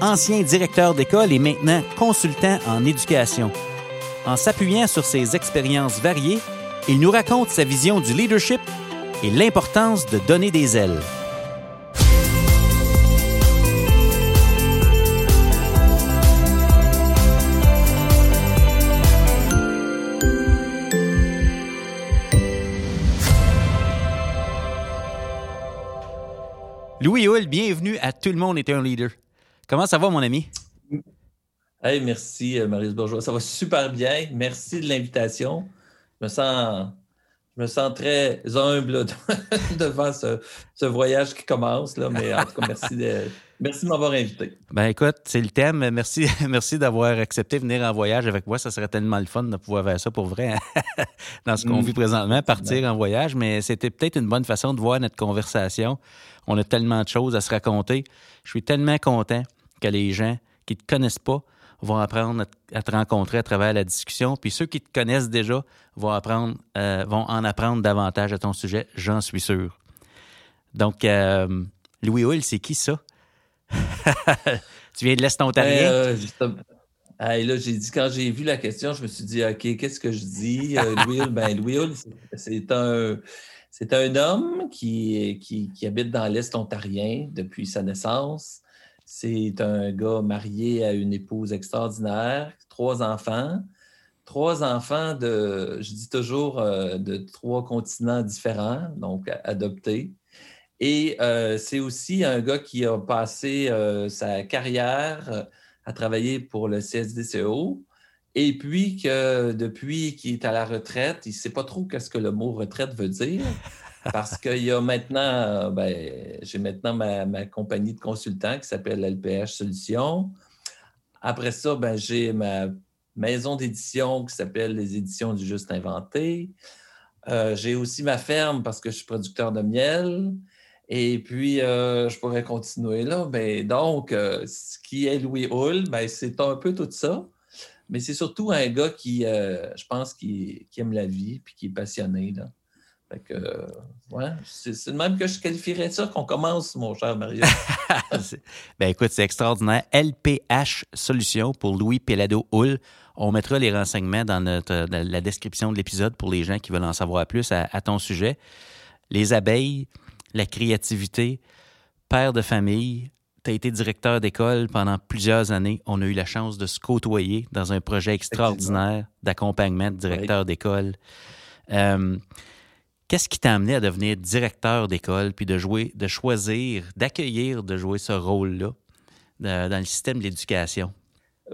ancien directeur d'école et maintenant consultant en éducation. En s'appuyant sur ses expériences variées, il nous raconte sa vision du leadership et l'importance de donner des ailes. Louis Hull, bienvenue à Tout le monde est un leader. Comment ça va, mon ami? Hey, merci, euh, Marius Bourgeois. Ça va super bien. Merci de l'invitation. Je me sens, je me sens très humble devant ce, voyage qui commence. Là, mais en tout cas, merci de, merci de m'avoir invité. Ben écoute, c'est le thème. Merci, merci d'avoir accepté de venir en voyage avec moi. Ça serait tellement le fun de pouvoir faire ça pour vrai hein, dans ce qu'on mm. vit présentement, partir en voyage. Mais c'était peut-être une bonne façon de voir notre conversation. On a tellement de choses à se raconter. Je suis tellement content que les gens qui ne te connaissent pas vont apprendre à te rencontrer à travers la discussion. Puis ceux qui te connaissent déjà vont, apprendre, euh, vont en apprendre davantage à ton sujet, j'en suis sûr. Donc, euh, Louis Hull, c'est qui ça? tu viens de l'Est ontarien? Euh, là, j'ai dit, quand j'ai vu la question, je me suis dit, OK, qu'est-ce que je dis? Louis Hull, ben, Louis Hull, c'est un. C'est un homme qui, qui, qui habite dans l'Est ontarien depuis sa naissance. C'est un gars marié à une épouse extraordinaire, trois enfants. Trois enfants de, je dis toujours, euh, de trois continents différents, donc adoptés. Et euh, c'est aussi un gars qui a passé euh, sa carrière à travailler pour le CSDCO. Et puis que depuis qu'il est à la retraite, il ne sait pas trop ce que le mot retraite veut dire. Parce qu'il y a maintenant, ben, j'ai maintenant ma, compagnie de consultants qui s'appelle LPH Solutions. Après ça, ben, j'ai ma maison d'édition qui s'appelle Les Éditions du Juste Inventé. Euh, j'ai aussi ma ferme parce que je suis producteur de miel. Et puis, euh, je pourrais continuer là. Ben, donc, euh, ce qui est Louis Hull, ben, c'est un peu tout ça. Mais c'est surtout un gars qui, je pense, qui, qui, aime la vie et qui est passionné. Là. Que, ouais, c'est le même que je qualifierais ça qu'on commence, mon cher Mario. ben écoute, c'est extraordinaire. LPH Solutions pour Louis Pelado Hull. On mettra les renseignements dans, notre, la description de l'épisode pour les gens qui veulent en savoir plus à, ton sujet. Les abeilles, la créativité, père de famille, tu as été directeur d'école pendant plusieurs années. On a eu la chance de se côtoyer dans un projet extraordinaire d'accompagnement de directeur d'école. Euh, Qu'est-ce qui t'a amené à devenir directeur d'école puis de jouer, de choisir, d'accueillir, de jouer ce rôle-là dans le système de l'éducation?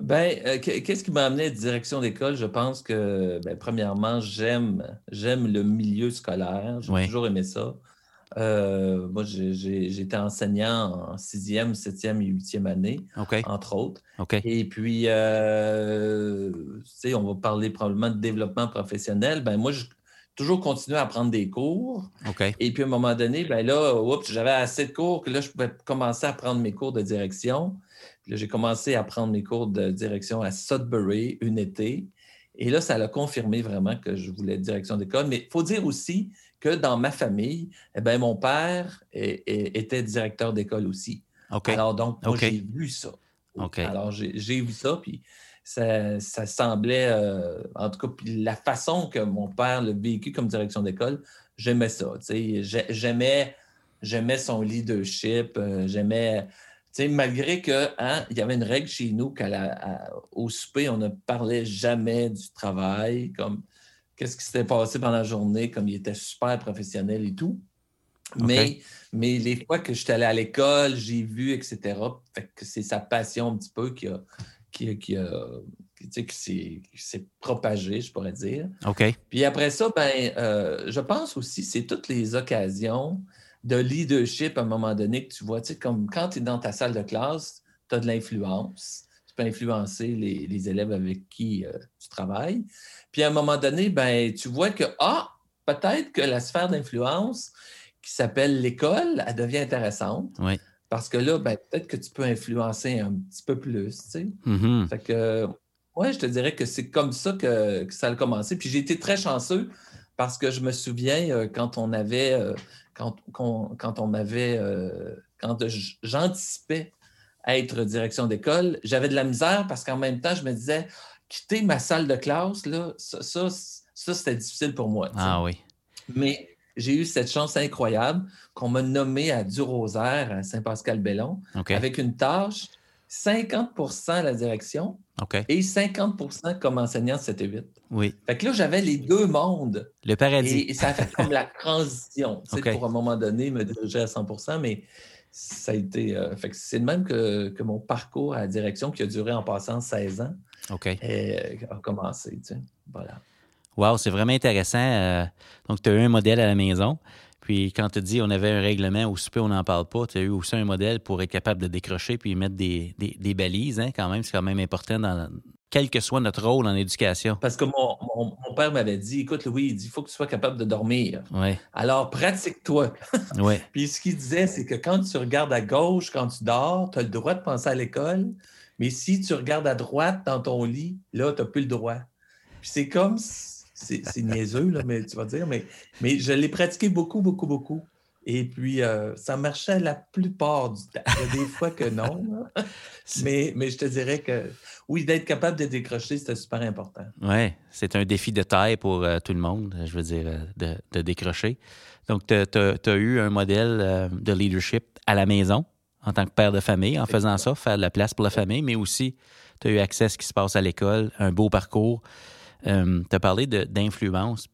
Ben, euh, qu'est-ce qui m'a amené à direction d'école? Je pense que, ben, premièrement, j'aime, j'aime le milieu scolaire. J'ai toujours aimé ça. Euh, moi, j'étais enseignant en sixième, septième et huitième année, entre autres. Et puis, euh, tu sais, on va parler probablement de développement professionnel. Ben, moi, je, toujours continuer à prendre des cours. Et puis, à un moment donné, ben là, j'avais assez de cours que là, je pouvais commencer à prendre mes cours de direction. Puis là, j'ai commencé à prendre mes cours de direction à Sudbury une été. Et là, ça l'a confirmé vraiment que je voulais direction d'école. Mais il faut dire aussi que dans ma famille, eh bien, mon père était directeur d'école aussi. Alors, donc, moi, j'ai vu ça. Alors, j'ai vu ça, puis ça, semblait, euh, en tout cas, la façon que mon père l'a vécu comme direction d'école, j'aimais ça. J'aimais, j'aimais son leadership, euh, j'aimais, malgré que hein, il y avait une règle chez nous qu'au souper, on ne parlait jamais du travail, comme qu'est-ce qui s'était passé pendant la journée, comme il était super professionnel et tout. Mais, mais les fois que j'étais allé à l'école, j'ai vu, etc., fait que c'est sa passion un petit peu qui a, qui, qui, s'est propagé, je pourrais dire. OK. Puis après ça, ben, euh, je pense aussi c'est toutes les occasions de leadership à un moment donné que tu vois, tu sais, comme quand tu es dans ta salle de classe, tu as de l'influence. Tu peux influencer les, élèves avec qui euh, tu travailles. Puis à un moment donné, ben, tu vois que, ah, peut-être que la sphère d'influence qui s'appelle l'école, elle devient intéressante. Oui. Parce que là, ben, peut-être que tu peux influencer un petit peu plus. Tu sais. Mm-hmm. Fait que, ouais, je te dirais que c'est comme ça que, ça a commencé. Puis j'ai été très chanceux parce que je me souviens euh, quand on avait, euh, quand, quand, on avait, euh, quand j'anticipais être direction d'école, j'avais de la misère parce qu'en même temps, je me disais, quitter ma salle de classe, là, ça, ça, c'était difficile pour moi. Ah oui. Mais j'ai eu cette chance incroyable qu'on m'a nommé à Du-Rosaire, à Saint-Pascal-Bellon, avec une tâche 50% à la direction et 50% comme enseignant 7 et 8. Oui. Fait que là, j'avais les deux mondes. Le paradis. Et, ça a fait comme la transition, okay. pour un moment donné me diriger à 100% mais ça a été. Euh, fait que c'est le même que, que, mon parcours à la direction qui a duré en passant 16 ans. OK. Et, a commencé, tu sais. Voilà. Wow, c'est vraiment intéressant. Euh, donc, tu as eu un modèle à la maison. Puis, quand tu dis on avait un règlement au souper, on n'en parle pas, tu as eu aussi un modèle pour être capable de décrocher puis mettre des, des, balises, hein, quand même. C'est quand même important dans quel que soit notre rôle en éducation. Parce que mon, mon, père m'avait dit écoute, Louis, il dit il faut que tu sois capable de dormir. Ouais. Alors, pratique-toi. Ouais. puis, ce qu'il disait, c'est que quand tu regardes à gauche, quand tu dors, tu as le droit de penser à l'école. Mais si tu regardes à droite dans ton lit, là, tu n'as plus le droit. Puis, c'est comme c'est niaiseux, là, mais tu vas dire, mais, mais je l'ai pratiqué beaucoup, beaucoup, beaucoup. Et puis, euh, ça marchait la plupart du temps. Il y a des fois que non. mais, mais je te dirais que oui, d'être capable de décrocher, c'était super important. Oui, c'est un défi de taille pour euh, tout le monde, je veux dire, euh, de, de décrocher. Donc, tu as, eu un modèle de leadership à la maison en tant que père de famille, en faisant ça, faire de la place pour la famille, mais aussi tu as eu accès à ce qui se passe à l'école, un beau parcours. Euh, tu as parlé d'influence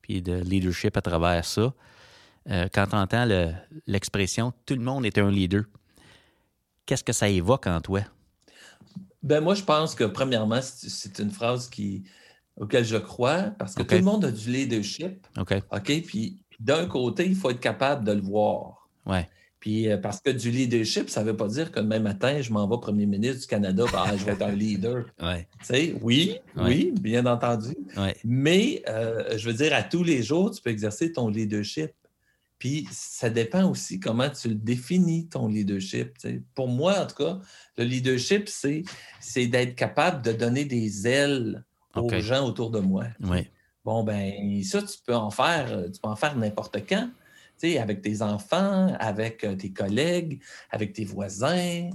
puis de leadership à travers ça. Euh, quand tu entends l'expression tout le monde est un leader, qu'est-ce que ça évoque en toi? Ben moi, je pense que premièrement, c'est une phrase qui, auquel je crois parce que tout le monde a du leadership. OK. OK? Puis d'un côté, il faut être capable de le voir. Ouais. Puis euh, parce que du leadership, ça ne veut pas dire que demain matin, je m'en vais premier ministre du Canada, ah, je vais être un leader. Ouais. Tu sais, oui, oui, bien entendu. Mais euh, je veux dire, à tous les jours, tu peux exercer ton leadership. Puis ça dépend aussi comment tu le définis, ton leadership. Pour moi, en tout cas, le leadership, c'est, c'est d'être capable de donner des ailes aux gens autour de moi. Bon, ben ça, tu peux en faire, tu peux en faire n'importe quand avec tes enfants, avec euh, tes collègues, avec tes voisins.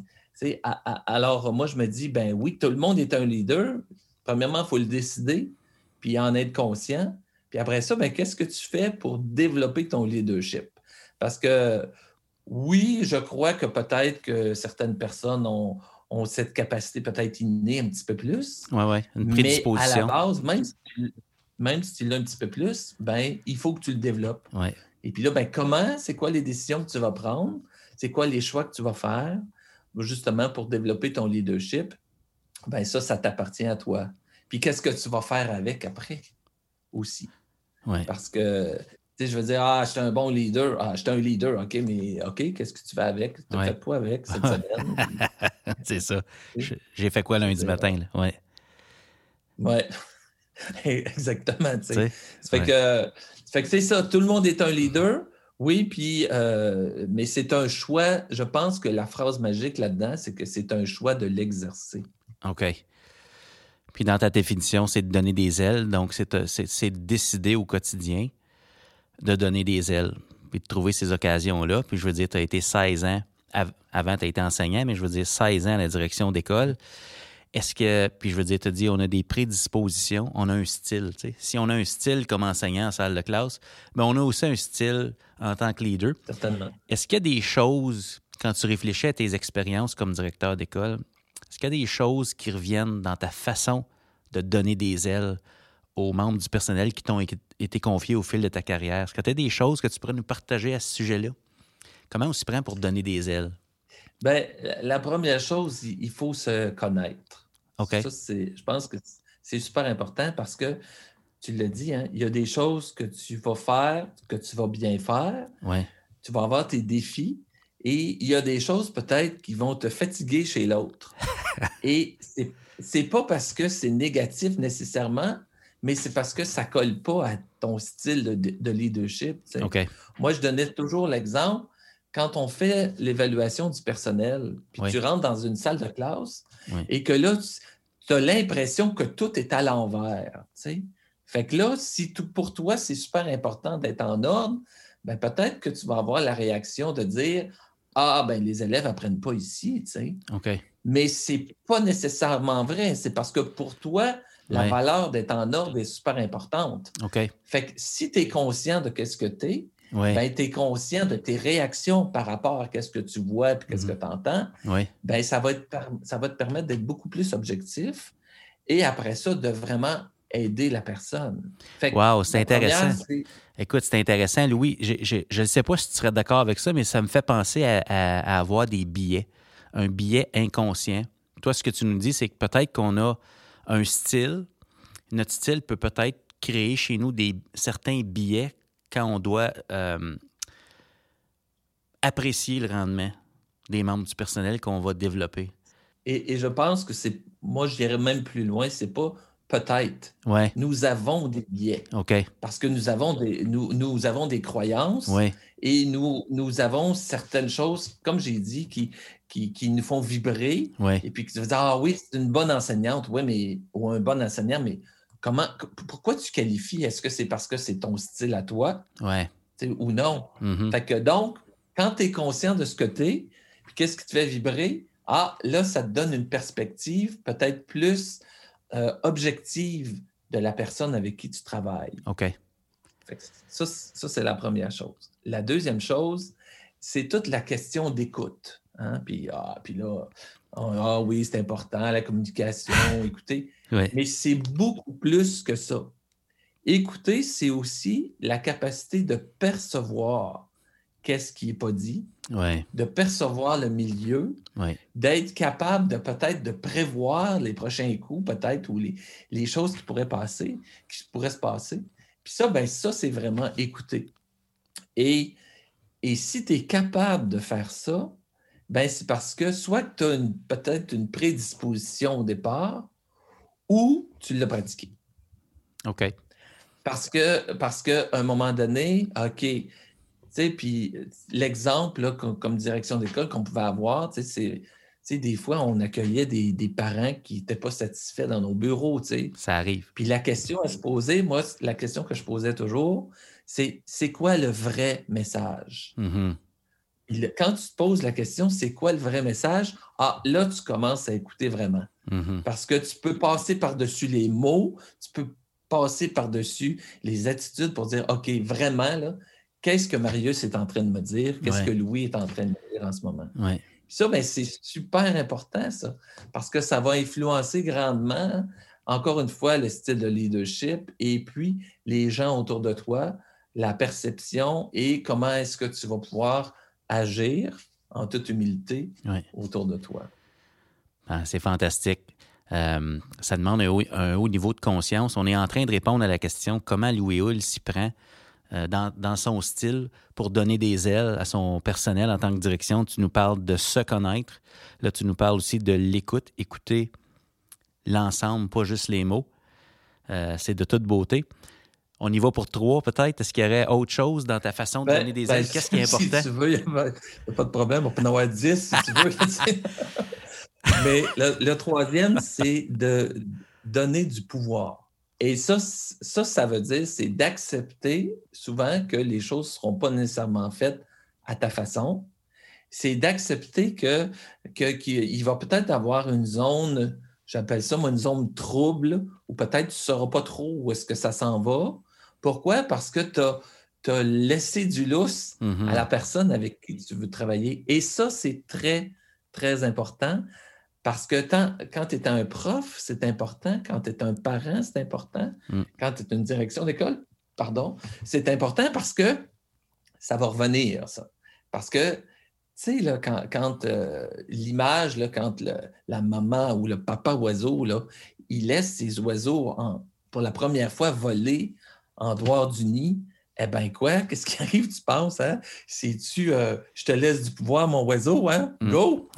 alors, moi, je me dis, ben oui, tout le monde est un leader. Premièrement, il faut le décider, puis en être conscient. Puis après ça, ben, qu'est-ce que tu fais pour développer ton leadership? Parce que oui, je crois que peut-être que certaines personnes ont, cette capacité peut-être innée un petit peu plus. Oui, oui, une prédisposition. Mais à la base, même si, tu, même si tu l'as un petit peu plus, ben, il faut que tu le développes. Ouais. Et puis là, ben, comment, c'est quoi les décisions que tu vas prendre? C'est quoi les choix que tu vas faire? Justement, pour développer ton leadership, ben ça, ça t'appartient à toi. Puis qu'est-ce que tu vas faire avec après aussi? Ouais. Parce que, tu sais, je veux dire, ah, je suis un bon leader. Ah, je suis un leader, OK, mais OK, qu'est-ce que tu fais avec? Tu as fait quoi avec cette semaine? c'est ça. J'ai fait quoi lundi matin? Là? Ouais. Ouais. Exactement. Tu sais. Ça fait que fait que c'est ça, tout le monde est un leader. Oui, puis, euh, mais c'est un choix. Je pense que la phrase magique là-dedans, c'est que c'est un choix de l'exercer. OK. Puis dans ta définition, c'est de donner des ailes. Donc, c'est de décider au quotidien de donner des ailes, puis de trouver ces occasions-là. Puis je veux dire, tu as été 16 ans, avant tu as été enseignant, mais je veux dire 16 ans à la direction d'école. Est-ce que, puis je veux dire, tu dis, on a des prédispositions, on a un style. Tu sais. Si on a un style comme enseignant en salle de classe, mais ben, on a aussi un style en tant que leader. Certainement. Est-ce qu'il y a des choses, quand tu réfléchis à tes expériences comme directeur d'école, est-ce qu'il y a des choses qui reviennent dans ta façon de donner des ailes aux membres du personnel qui t'ont été confiés au fil de ta carrière? Est-ce que tu as des choses que tu pourrais nous partager à ce sujet-là? Comment on s'y prend pour donner des ailes? Bien, la première chose, il faut se connaître. OK. Ça, je pense que c'est super important parce que tu l'as dit, hein, il y a des choses que tu vas faire, que tu vas bien faire. Ouais. Tu vas avoir tes défis. Et il y a des choses peut-être qui vont te fatiguer chez l'autre. et c'est, c'est pas parce que c'est négatif nécessairement, mais c'est parce que ça colle pas à ton style de, leadership. Moi, je donnais toujours l'exemple quand on fait l'évaluation du personnel, puis tu rentres dans une salle de classe et que là, tu as l'impression que tout est à l'envers. Fait que là, si tout, pour toi, c'est super important d'être en ordre, ben peut-être que tu vas avoir la réaction de dire Ah, ben les élèves n'apprennent pas ici. OK. Mais ce n'est pas nécessairement vrai. C'est parce que pour toi, la valeur d'être en ordre est super importante. OK. Fait que si tu es conscient de ce que tu es, ben, tu es conscient de tes réactions par rapport à ce que tu vois et qu'est-ce que tu entends, ben, ça, va ça va te permettre d'être beaucoup plus objectif et après ça, de vraiment aider la personne. wow, c'est intéressant. Écoute, c'est intéressant, Louis. Je ne sais pas si tu serais d'accord avec ça, mais ça me fait penser à, avoir des billets, un billet inconscient. Toi, ce que tu nous dis, c'est que peut-être qu'on a un style. Notre style peut peut-être créer chez nous des, certains billets quand on doit euh, apprécier le rendement des membres du personnel qu'on va développer. Et, je pense que c'est, moi, je dirais même plus loin, c'est pas peut-être. Ouais. Nous avons des biais. OK. Parce que nous avons des, nous, nous avons des croyances et nous, nous avons certaines choses, comme j'ai dit, qui, qui, qui, nous font vibrer. Et puis tu vas dire, ah oui, c'est une bonne enseignante, oui, mais, ou un bon enseignant, mais comment, pourquoi tu qualifies? Est-ce que c'est parce que c'est ton style à toi? Ouais. Ou non? Mm-hmm. Fait que donc, quand tu es conscient de ce que tu es, puis qu'est-ce qui te fait vibrer? Ah, là, ça te donne une perspective peut-être plus euh, objective de la personne avec qui tu travailles. OK. ça, ça c'est la première chose. La deuxième chose, c'est toute la question d'écoute. Hein? Puis, ah, puis là, ah oui, c'est important, la communication, écoutez. Mais c'est beaucoup plus que ça. Écouter, c'est aussi la capacité de percevoir qu'est-ce qui n'est pas dit, de percevoir le milieu, d'être capable de peut-être de prévoir les prochains coups, peut-être, ou les, les, choses qui pourraient passer, qui pourraient se passer. Puis ça, ben ça, c'est vraiment écouter. Et, et si tu es capable de faire ça, ben c'est parce que soit tu as peut-être une prédisposition au départ ou tu l'as pratiqué. OK. Parce que, parce qu'à un moment donné, OK, tu sais, puis l'exemple, comme, direction d'école qu'on pouvait avoir, tu sais, c'est des fois, on accueillait des, parents qui n'étaient pas satisfaits dans nos bureaux. sais. Ça arrive. Puis la question à se poser, moi, la question que je posais toujours, c'est c'est quoi le vrai message? Mm-hmm quand tu te poses la question, c'est quoi le vrai message? Ah, là, tu commences à écouter vraiment. Mm-hmm. Parce que tu peux passer par-dessus les mots, tu peux passer par-dessus les attitudes pour dire, OK, vraiment, là, qu'est-ce que Marius est en train de me dire? Qu'est-ce que Louis est en train de me dire en ce moment? Ça, ben, c'est super important, ça, parce que ça va influencer grandement, encore une fois, le style de leadership et puis les gens autour de toi, la perception et comment est-ce que tu vas pouvoir agir en toute humilité autour de toi. Ah, c'est fantastique. Euh, ça demande un haut, niveau de conscience. On est en train de répondre à la question comment Louis Hull s'y prend euh, dans, son style pour donner des ailes à son personnel en tant que direction. Tu nous parles de se connaître. Là, tu nous parles aussi de l'écoute, écouter l'ensemble, pas juste les mots. Euh, c'est de toute beauté. On y va pour trois, peut-être. Est-ce qu'il y aurait autre chose dans ta façon de ben, donner des ben, ailes? Qu'est-ce qui est important? Si tu veux, il n'y a, pas de problème. On peut en avoir dix si tu veux. Mais le, troisième, c'est de donner du pouvoir. Et ça, ça, ça veut dire, c'est d'accepter souvent que les choses ne seront pas nécessairement faites à ta façon. C'est d'accepter que, qu'il va peut-être avoir une zone, j'appelle ça moi une zone trouble, ou peut-être tu ne sauras pas trop où est-ce que ça s'en va. Pourquoi? Parce que tu as, laissé du lousse mm-hmm. à la personne avec qui tu veux travailler. Et ça, c'est très, très important. Parce que quand tu es un prof, c'est important. Quand tu es un parent, c'est important. Mm. Quand tu es une direction d'école, pardon, c'est important parce que ça va revenir, ça. Parce que, tu sais, là, quand, euh, l'image, quand la maman ou le papa oiseau, là, il laisse ses oiseaux pour la première fois voler en dehors du nid, eh bien, quoi? Qu'est-ce qui arrive, tu penses? Hein? C'est-tu, euh, je te laisse du pouvoir, mon oiseau, hein? Mm. Go!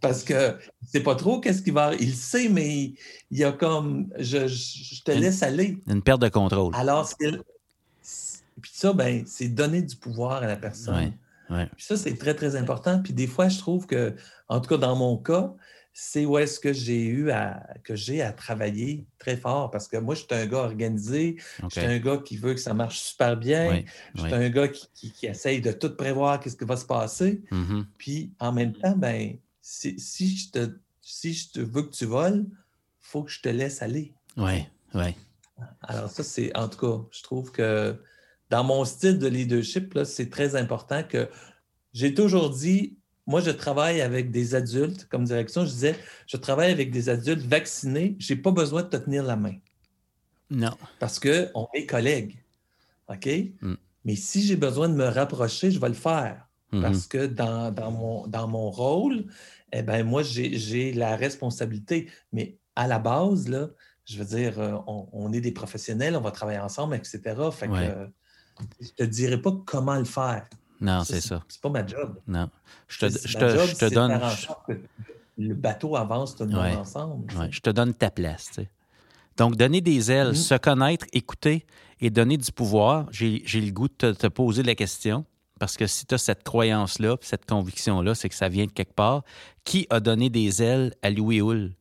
Parce que c'est pas trop qu'est-ce qui va. Il sait, mais il y a comme, je, te laisse aller. Une perte de contrôle. Alors, puis ça, ben, c'est donner du pouvoir à la personne. Puis ça, c'est très, très important. Puis des fois, je trouve que, en tout cas, dans mon cas, c'est où est-ce que j'ai eu à que j'ai à travailler très fort parce que moi, je suis un gars organisé, je suis un gars qui veut que ça marche super bien, je suis un gars qui, essaye de tout prévoir qu'est-ce qui va se passer. Mm-hmm. Puis en même temps, ben si, je te si je te veux que tu voles, il faut que je te laisse aller. Oui, oui. Alors ça, c'est en tout cas, je trouve que dans mon style de leadership, c'est très important que j'ai toujours dit moi, je travaille avec des adultes comme direction. Je disais, je travaille avec des adultes vaccinés. Je n'ai pas besoin de te tenir la main. Non. Parce qu'on est collègues. OK? Mm. Mais si j'ai besoin de me rapprocher, je vais le faire. Mm-hmm. Parce que dans, mon, dans mon rôle, eh ben, moi, j'ai la responsabilité. Mais à la base, là, je veux dire, euh, on, est des professionnels, on va travailler ensemble, etc. Fait que, je ne te dirai pas comment le faire. Non, c'est ça. C'est pas ma job. Non. Je te, je te, je te donne. le bateau avance tout le monde ensemble. Je te donne ta place. Tu sais. Donc, donner des ailes, mm-hmm. se connaître, écouter et donner du pouvoir. J'ai le goût de te, poser la question. Parce que si tu as cette croyance-là, cette conviction-là, c'est que ça vient de quelque part. Qui a donné des ailes à Louis Hull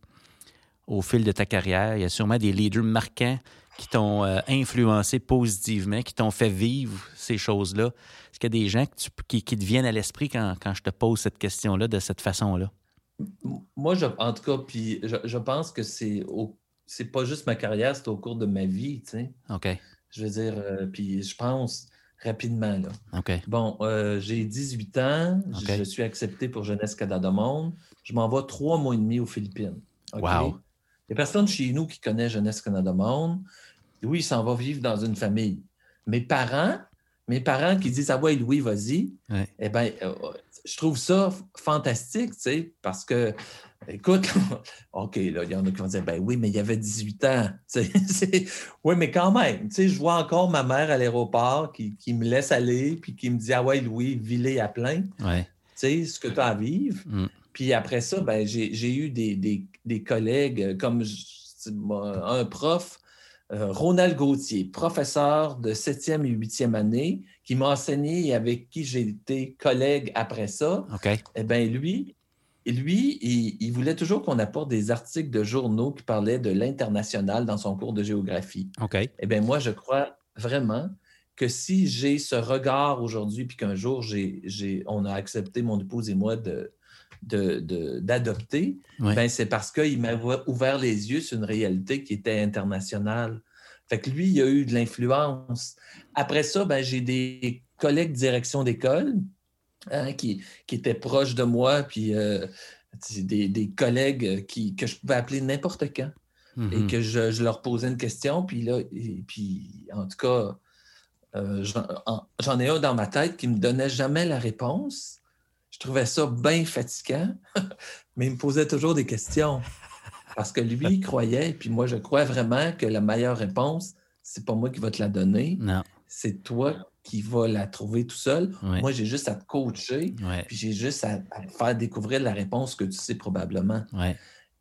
au fil de ta carrière? Il y a sûrement des leaders marquants qui t'ont euh, influencé positivement, qui t'ont fait vivre ces choses-là? Est-ce qu'il y a des gens qui, te viennent à l'esprit quand, je te pose cette question-là de cette façon-là? Moi, je, en tout cas, puis je, pense que c'est c'est pas juste ma carrière, c'est au cours de ma vie, tu sais. OK. Je veux dire, euh, puis je pense rapidement, là. OK. Bon, euh, j'ai 18 ans, je, suis accepté pour Jeunesse Canada Monde. Je m'en vais trois mois et demi aux Philippines. Wow. Il n'y a personne chez nous qui connaît Jeunesse Canada Monde. Oui, il s'en va vivre dans une famille. Mes parents, mes parents qui disent Ah ouais, Louis, vas-y, eh bien, euh, je trouve ça fantastique, tu sais, parce que, écoute, OK, là, il y en a qui vont dire Ben oui, mais il y avait 18 ans. oui, mais quand même, tu sais, je vois encore ma mère à l'aéroport qui, me laisse aller, puis qui me dit Ah ouais, Louis, vilez à plein. Tu sais, ce que tu as à vivre. Mm. Puis après ça, ben, j'ai eu des, collègues comme un prof Ronald Gauthier, professeur de 7e et 8e année, qui m'a enseigné et avec qui j'ai été collègue après ça. Eh bien, lui, lui il, voulait toujours qu'on apporte des articles de journaux qui parlaient de l'international dans son cours de géographie. Eh bien, moi, je crois vraiment que si j'ai ce regard aujourd'hui, puis qu'un jour, on a accepté, mon épouse et moi, de, d'adopter, ben c'est parce qu'il m'a ouvert les yeux sur une réalité qui était internationale. Fait que lui, il a eu de l'influence. Après ça, ben, j'ai des collègues de direction d'école hein, qui, qui, étaient proches de moi, puis euh, des, collègues qui, que je pouvais appeler n'importe quand. Et mm-hmm. que je, leur posais une question, puis là, et, puis en tout cas, euh, j'en ai un dans ma tête qui ne me donnait jamais la réponse. Je trouvais ça bien fatigant, mais il me posait toujours des questions. Parce que lui, il croyait, puis moi, je crois vraiment que la meilleure réponse, c'est pas moi qui va te la donner. Non. C'est toi qui vas la trouver tout seul. Moi, j'ai juste à te coacher, puis j'ai juste à, te faire découvrir la réponse que tu sais probablement.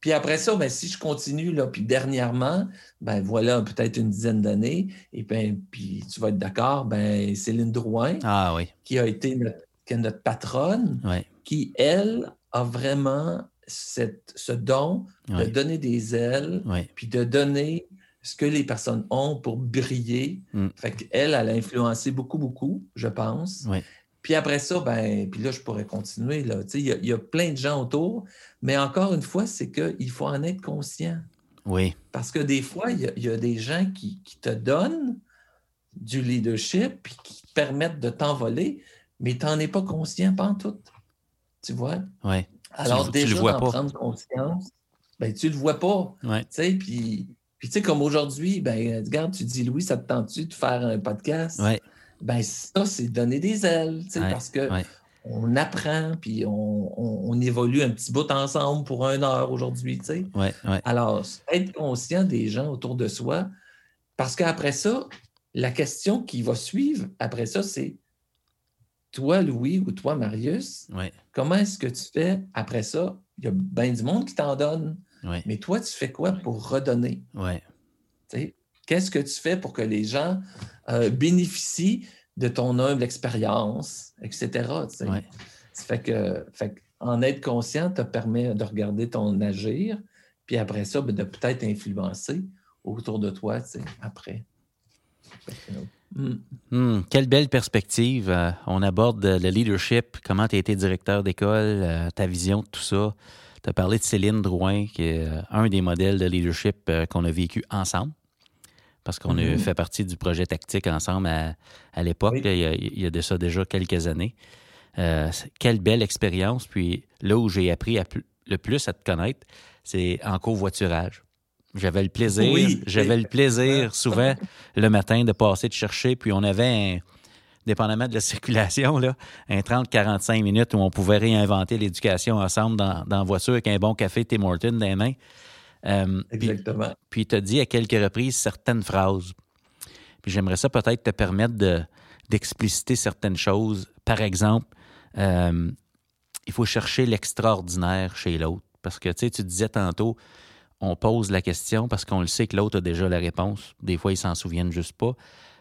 Puis après ça, ben, si je continue, là, puis dernièrement, ben voilà, peut-être une dizaine d'années, et ben, puis tu vas être d'accord, ben, Céline Drouin, ah, oui. qui a été notre qui est notre patronne, qui, elle, a vraiment cette, ce don de donner des ailes, puis de donner ce que les personnes ont pour briller. Mm. Fait qu'elle, elle a influencé beaucoup, beaucoup, je pense. Puis après ça, ben, puis là, je pourrais continuer. Il y, y, a plein de gens autour, mais encore une fois, c'est qu'il faut en être conscient. Oui. Parce que des fois, il y, a des gens qui, qui, te donnent du leadership puis qui te permettent de t'envoler, mais tu n'en es pas conscient, pas en tout. Tu vois? Oui. Alors, déjà, d'en prendre conscience, ben, tu ne le vois pas. Ouais. Tu sais, puis, puis tu sais, comme aujourd'hui, ben, regarde, tu dis, Louis, ça te tente-tu de faire un podcast? Oui. Ben, ça, c'est donner des ailes, tu sais, parce que on apprend, puis on, on, évolue un petit bout ensemble pour une heure aujourd'hui, tu sais. Ouais, Alors, être conscient des gens autour de soi, parce qu'après ça, la question qui va suivre après ça, c'est toi, Louis, ou toi, Marius, comment est-ce que tu fais? Après ça? Il y a bien du monde qui t'en donne. Mais toi, tu fais quoi pour redonner? Qu'est-ce que tu fais pour que les gens euh, bénéficient de ton humble expérience, etc. Ça fait que, fait en être conscient te permet de regarder ton agir, puis après ça, ben, de peut-être influencer autour de toi après. Hmm. Hmm, quelle belle perspective. Euh, on aborde le leadership, comment tu as été directeur d'école, euh, ta vision de tout ça. Tu as parlé de Céline Drouin, qui est euh, un des modèles de leadership qu'on a vécu ensemble, parce qu'on a mm-hmm. fait partie du projet tactique ensemble à, l'époque, il, y a de ça déjà quelques années. quelle belle expérience. Puis là où j'ai appris le plus à te connaître, c'est en covoiturage. J'avais le plaisir, j'avais le plaisir souvent le matin de passer de chercher, puis on avait, dépendamment de la circulation, là, un 30-45 minutes où on pouvait réinventer l'éducation ensemble dans, dans la voiture avec un bon café Tim Hortons dans les mains. Euh, Exactement. Puis, tu as dit à quelques reprises certaines phrases. Puis j'aimerais ça peut-être te permettre de, d'expliciter certaines choses. Par exemple, euh, il faut chercher l'extraordinaire chez l'autre. Parce que, tu disais tantôt, on pose la question parce qu'on le sait que l'autre a déjà la réponse. Des fois, ils s'en souviennent juste pas.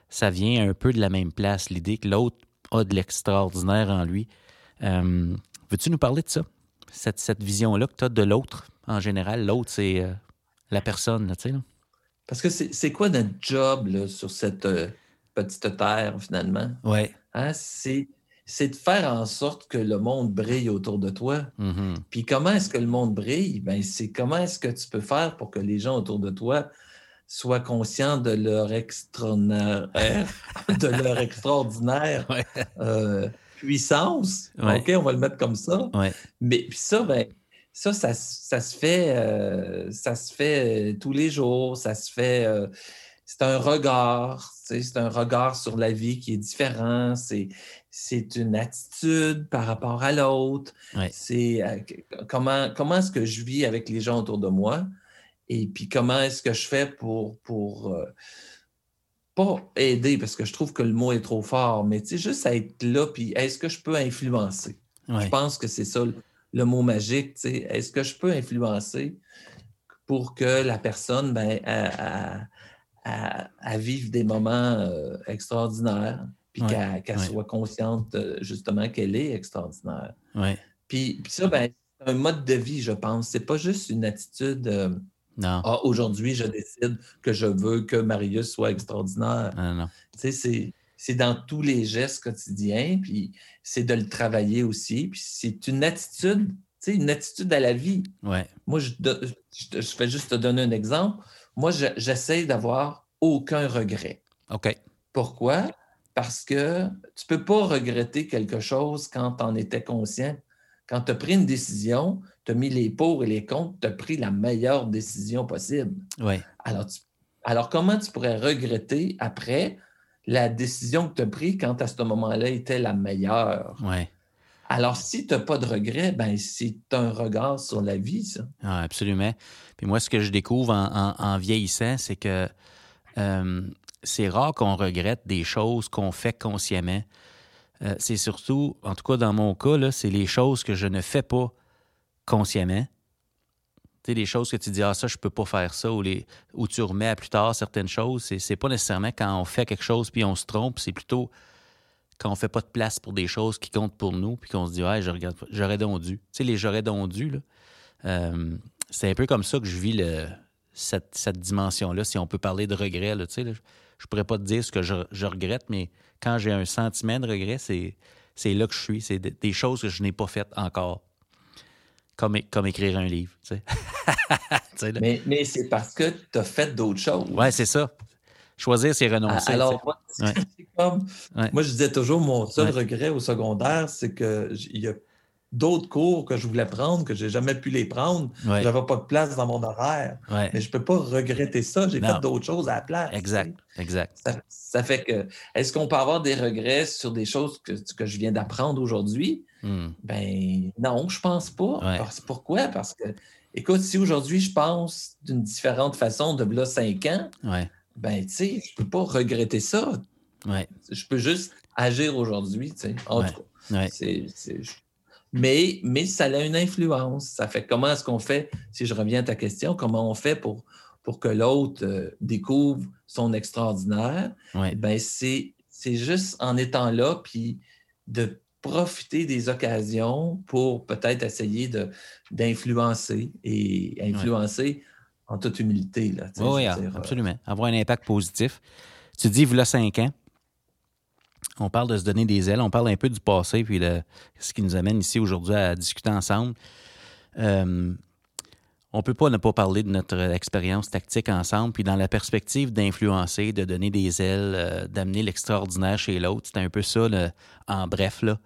Ça vient un peu de la même place, l'idée que l'autre a de l'extraordinaire en lui. Euh, veux-tu nous parler de ça? Cette, vision-là que tu as de l'autre, en général. L'autre, c'est euh, la personne, tu sais. Parce que c'est quoi notre job sur cette euh, petite terre, finalement? Oui. Hein? C'est c'est de faire en sorte que le monde brille autour de toi. Mm-hmm. Puis comment est-ce que le monde brille? Ben, c'est comment est-ce que tu peux faire pour que les gens autour de toi soient conscients de leur extraordinaire, de leur extraordinaire euh, puissance. OK, on va le mettre comme ça. Mais puis ça, ben, ça, ça, se fait, euh, ça se fait euh, tous les jours. Ça se fait. c'est un regard, c'est un regard sur la vie qui est différent. C'est c'est une attitude par rapport à l'autre. C'est euh, comment, comment est-ce que je vis avec les gens autour de moi? Et puis comment est-ce que je fais pour, pour euh, pas aider parce que je trouve que le mot est trop fort, mais juste être là, puis est-ce que je peux influencer? Je pense que c'est ça le, mot magique. Est-ce que je peux influencer pour que la personne ben, à, vivre des moments euh, extraordinaires? Puis qu'elle soit consciente justement qu'elle est extraordinaire. Puis, ça, ben, c'est un mode de vie, je pense. C'est pas juste une attitude. Euh, non. Ah, aujourd'hui, je décide que je veux que Marius soit extraordinaire. Non, non. Tu sais, c'est dans tous les gestes quotidiens, puis c'est de le travailler aussi. Puis c'est une attitude, tu sais, une attitude à la vie. Ouais. Moi, je, je, je fais juste te donner un exemple. Moi, j'essaie d'avoir aucun regret. OK. Pourquoi? Parce que tu ne peux pas regretter quelque chose quand tu en étais conscient. Quand tu as pris une décision, tu as mis les pour et les contre, tu as pris la meilleure décision possible. Oui. Alors, alors, comment tu pourrais regretter après la décision que tu as prise quand à ce moment-là était la meilleure? Oui. Alors, si tu n'as pas de regret, ben, c'est un regard sur la vie, ça. Ah, absolument. Puis moi, ce que je découvre en, vieillissant, c'est que euh, c'est rare qu'on regrette des choses qu'on fait consciemment. Euh, c'est surtout, en tout cas dans mon cas, c'est les choses que je ne fais pas consciemment. Tu sais, les choses que tu dis, ah, ça, je peux pas faire ça, ou, les, ou tu remets à plus tard certaines choses. C'est, pas nécessairement quand on fait quelque chose puis on se trompe, c'est plutôt quand on fait pas de place pour des choses qui comptent pour nous, puis qu'on se dit, ouais, je regarde, j'aurais dû. Tu sais, les j'aurais donc dû, là. Euh, c'est un peu comme ça que je vis le, cette, cette dimension-là, si on peut parler de regret, là, tu sais. Là je pourrais pas te dire ce que je, regrette, mais quand j'ai un sentiment de regret, c'est, c'est là que je suis. C'est des choses que je n'ai pas faites encore. Comme, comme écrire un livre. mais, mais c'est parce que tu as fait d'autres choses. Oui, c'est ça. Choisir, c'est renoncer. Alors, moi, comme, moi, je disais toujours, mon seul regret au secondaire, c'est qu'il y a d'autres cours que je voulais prendre, que j'ai jamais pu les prendre. Je n'avais pas de place dans mon horaire. Mais je ne peux pas regretter ça. J'ai fait d'autres choses à la place. Exact, exact. Ça, fait que, est-ce qu'on peut avoir des regrets sur des choses que, que je viens d'apprendre aujourd'hui? Hmm. Ben non, je pense pas. pourquoi? Parce que, écoute, si aujourd'hui je pense d'une différente façon de là cinq ans, ben, tu sais, je peux pas regretter ça. Ouais. Je peux juste agir aujourd'hui, tu sais. En tout cas, mais, mais ça a une influence. Ça fait comment est-ce qu'on fait, si je reviens à ta question, comment on fait pour, pour que l'autre euh, découvre son extraordinaire? Ben, c'est juste en étant là, puis de profiter des occasions pour peut-être essayer d'influencer et influencer en toute humilité. Là, oui, euh, absolument. Avoir un impact positif. Tu dis, vous cinq ans, on parle de se donner des ailes, on parle un peu du passé, puis ce qui nous amène ici aujourd'hui à discuter ensemble. Euh, on ne peut pas ne pas parler de notre expérience tactique ensemble, puis dans la perspective d'influencer, de donner des ailes, euh, d'amener l'extraordinaire chez l'autre. C'est un peu ça, en bref, là,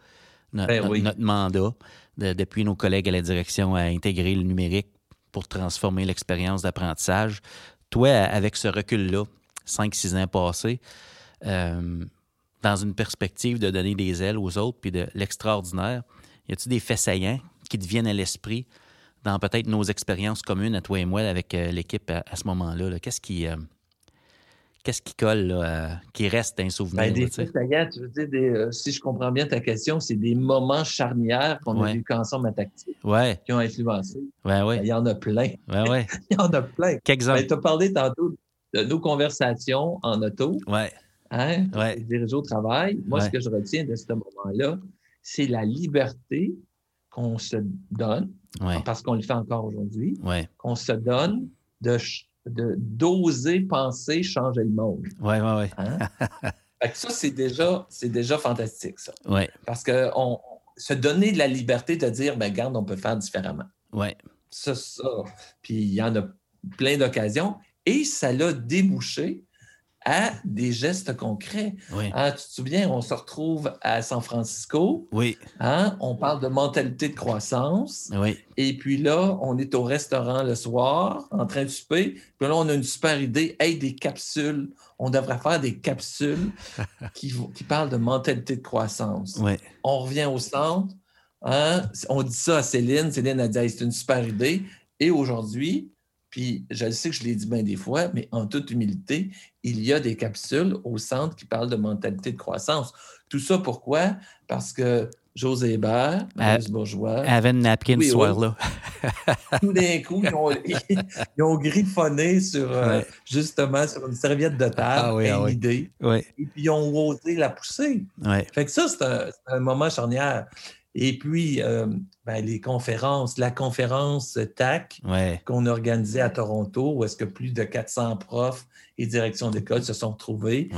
ben notre, mandat, depuis nos collègues à la direction à intégrer le numérique pour transformer l'expérience d'apprentissage. Toi, avec ce recul-là, 5-6 ans passés, euh, dans une perspective de donner des ailes aux autres puis de l'extraordinaire, y a-t-il des faits saillants qui te viennent à l'esprit dans peut-être nos expériences communes à toi et moi avec euh, l'équipe à, ce moment-là? Qu'est-ce qui. Euh, qu'est-ce qui colle, qui reste un souvenir? Ben, des faits saillants, tu veux dire, si je comprends bien ta question, c'est des moments charnières qu'on a vécu ensemble à Tactique qui ont influencé. Ouais, ouais. Ben, il y en a plein. Ouais, ouais. il y en a plein. Qu'exemple? Ben, tu as parlé tantôt de nos conversations en auto. Ouais. Hein? Ouais. Diriger au travail. Moi, ce que je retiens de ce moment-là, c'est la liberté qu'on se donne, parce qu'on le fait encore aujourd'hui, qu'on se donne de d'oser penser changer le monde. Oui, oui, oui. Hein? ça, c'est déjà, c'est déjà fantastique, ça. Ouais. Parce que on, se donner de la liberté de dire, ben garde, on peut faire différemment. Oui. Ça, ça. Puis il y en a plein d'occasions. Et ça l'a débouché à des gestes concrets. Hein, tu te souviens, on se retrouve à San Francisco. Oui. Hein, on parle de mentalité de croissance. Oui. Et puis là, on est au restaurant le soir, en train de souper. Puis là, on a une super idée. Hey, des capsules. On devrait faire des capsules qui, qui parlent de mentalité de croissance. Oui. On revient au centre. Hein, on dit ça à Céline. Céline a dit c'est une super idée. Et aujourd'hui, puis je sais que je l'ai dit bien des fois, mais en toute humilité, il y a des capsules au centre qui parlent de mentalité de croissance. Tout ça pourquoi? Parce que José Hébert, Maurice Bourgeois. Avait une napkin ce soir-là. tout d'un coup, ils ont, griffonné sur, euh, justement, sur une serviette de table, ah une ah idée. Et puis, ils ont osé la pousser. Fait que ça, c'est un, un, moment charnière. Et puis, euh, ben, les conférences, la conférence TAC qu'on a organisée à Toronto, où est-ce que plus de 400 profs et directions d'école se sont retrouvés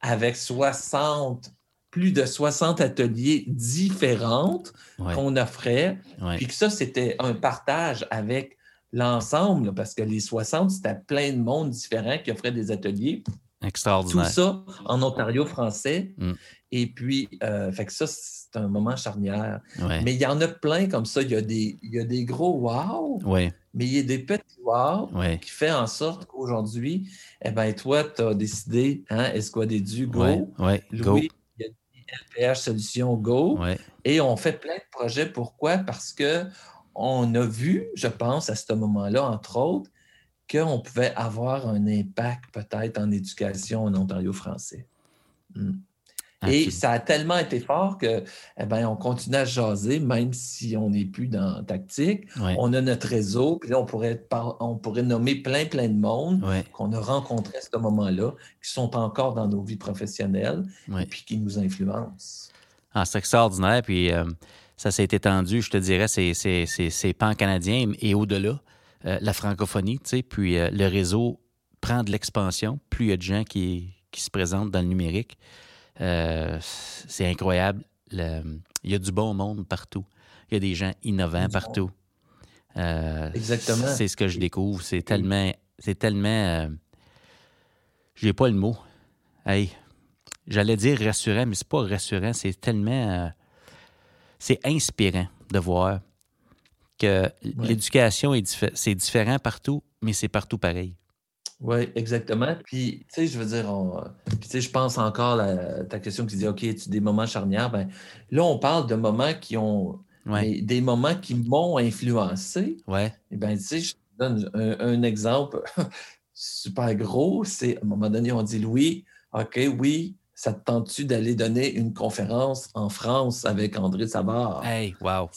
avec 60, plus de 60 ateliers différents qu'on offrait. Puis que ça, c'était un partage avec l'ensemble, parce que les 60, c'était plein de monde différents qui offraient des ateliers. Extraordinaire. Tout ça en Ontario français. Mm. Et puis, euh, fait que ça, c'est un moment charnière. Mais il y en a plein comme ça. Il y a des, il y a des gros wow, mais il y a des petits wow qui font en sorte qu'aujourd'hui, eh ben toi, tu as décidé, hein, du Go. Louis, il y a LPH Solutions Go. Et on fait plein de projets. Pourquoi? Parce que on a vu, je pense, à ce moment-là, entre autres, qu'on pouvait avoir un impact peut-être en éducation en Ontario français. Hmm. Et ça a tellement été fort que, eh ben, on continue à jaser, même si on n'est plus dans tactique. On a notre réseau, puis là, on pourrait, on pourrait nommer plein, plein de monde qu'on a rencontré à ce moment-là, qui sont encore dans nos vies professionnelles, et puis qui nous influencent. Ah, c'est extraordinaire, puis euh, ça s'est étendu, je te dirais, c'est pan-canadien et au-delà. Euh, la francophonie, tu sais, puis euh, le réseau prend de l'expansion, plus il y a de gens qui, se présentent dans le numérique. Euh, c'est incroyable. il y a du bon monde partout. Il y a des gens innovants partout. Exactement. C'est ce que je découvre. C'est tellement. C'est tellement. J'ai pas le mot. Hey, j'allais dire rassurant, mais c'est pas rassurant. C'est tellement. c'est inspirant de voir que l'éducation, c'est différent partout, mais c'est partout pareil. Oui, exactement. Puis, tu sais, je veux dire, tu sais, je pense encore à ta question qui dit, OK, tu des moments charnières. Ben, là, on parle de moments qui ont, des moments qui m'ont influencé. Ouais. Et eh ben, tu sais, je te donne un, exemple. super gros, c'est à un moment donné, on dit Louis, OK, oui, ça te tente-tu d'aller donner une conférence en France avec André Savard? Hey, wow.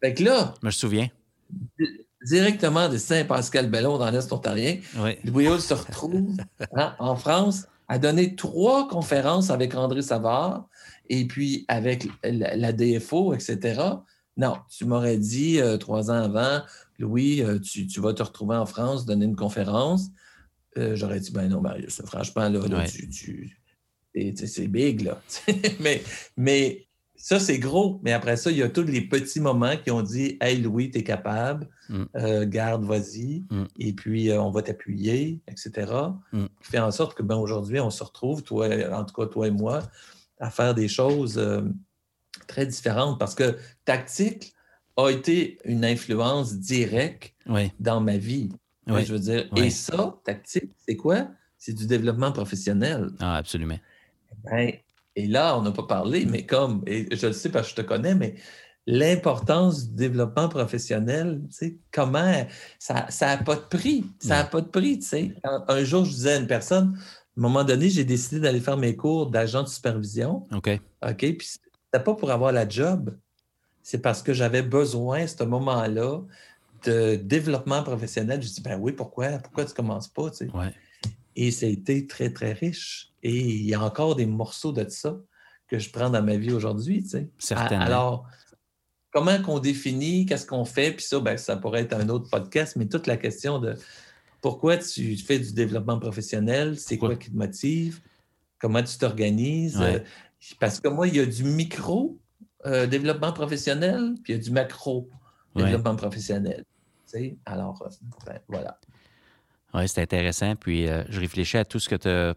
Fait que là. Je me souviens. Directement de Saint-Pascal-Bellon dans l'Est ontarien, Louis Hull se retrouve hein, en France à donner trois conférences avec André Savard et puis avec la, DFO, etc. Non, tu m'aurais dit euh, trois ans avant, Louis, euh, tu, vas te retrouver en France, donner une conférence. Euh, j'aurais dit, ben non, Marius, franchement, là, tu, c'est big, là. mais, mais ça, c'est gros. Mais après ça, il y a tous les petits moments qui ont dit Hey, Louis, tu es capable, mm. euh, garde, vas-y, mm. et puis on va t'appuyer, etc. Mm. Qui fait en sorte que ben, aujourd'hui, on se retrouve, toi, en tout cas, toi et moi, à faire des choses très différentes parce que tactique a été une influence directe dans ma vie. Je veux dire, et ça, tactique, c'est quoi? C'est du développement professionnel. Ah, absolument. Ben, et là, on n'a pas parlé, mais comme, et je le sais parce que je te connais, mais l'importance du développement professionnel, tu sais, comment ça n'a pas de prix. Ça n'a pas de prix, tu sais. Un, jour, je disais à une personne, à un moment donné, j'ai décidé d'aller faire mes cours d'agent de supervision. OK. OK. Puis c'était pas pour avoir la job. C'est parce que j'avais besoin, à ce moment-là, de développement professionnel. Je dis, ben oui, pourquoi? Pourquoi tu ne commences pas? Tu sais? ouais. Et ça a été très, très riche. Et il y a encore des morceaux de ça que je prends dans ma vie aujourd'hui. Tu sais. Alors, comment qu'on définit, qu'est-ce qu'on fait, puis ça, ben, ça pourrait être un autre podcast, mais toute la question de pourquoi tu fais du développement professionnel, c'est quoi qui te motive, comment tu t'organises. Euh, parce que moi, il y a du micro euh, développement professionnel, puis il y a du macro développement professionnel. Tu sais? Alors, euh, ben, voilà. Oui, c'est intéressant. Puis je réfléchis à tout ce que tu as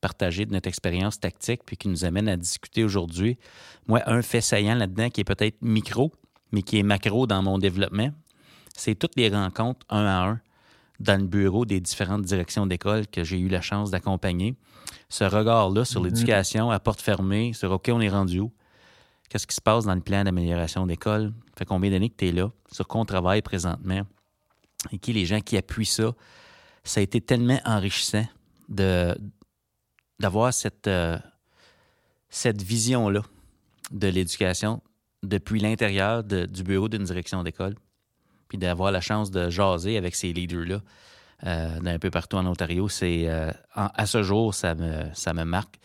partagé de notre expérience tactique, puis qui nous amène à discuter aujourd'hui. Moi, un fait saillant là-dedans qui est peut-être micro, mais qui est macro dans mon développement, c'est toutes les rencontres un à un dans le bureau des différentes directions d'école que j'ai eu la chance d'accompagner. Ce regard-là sur mm-hmm. l'éducation à porte fermée, sur OK, on est rendu où? Qu'est-ce qui se passe dans le plan d'amélioration d'école? Fait combien d'années que tu es là? Sur quoi on travaille présentement? Et qui les gens qui appuient ça? ça a été tellement enrichissant de, d'avoir cette, euh, cette vision-là de l'éducation depuis l'intérieur du bureau d'une direction d'école, puis d'avoir la chance de jaser avec ces leaders-là euh, d'un peu partout en Ontario. C'est, euh, à ce jour, ça me, ça me marque.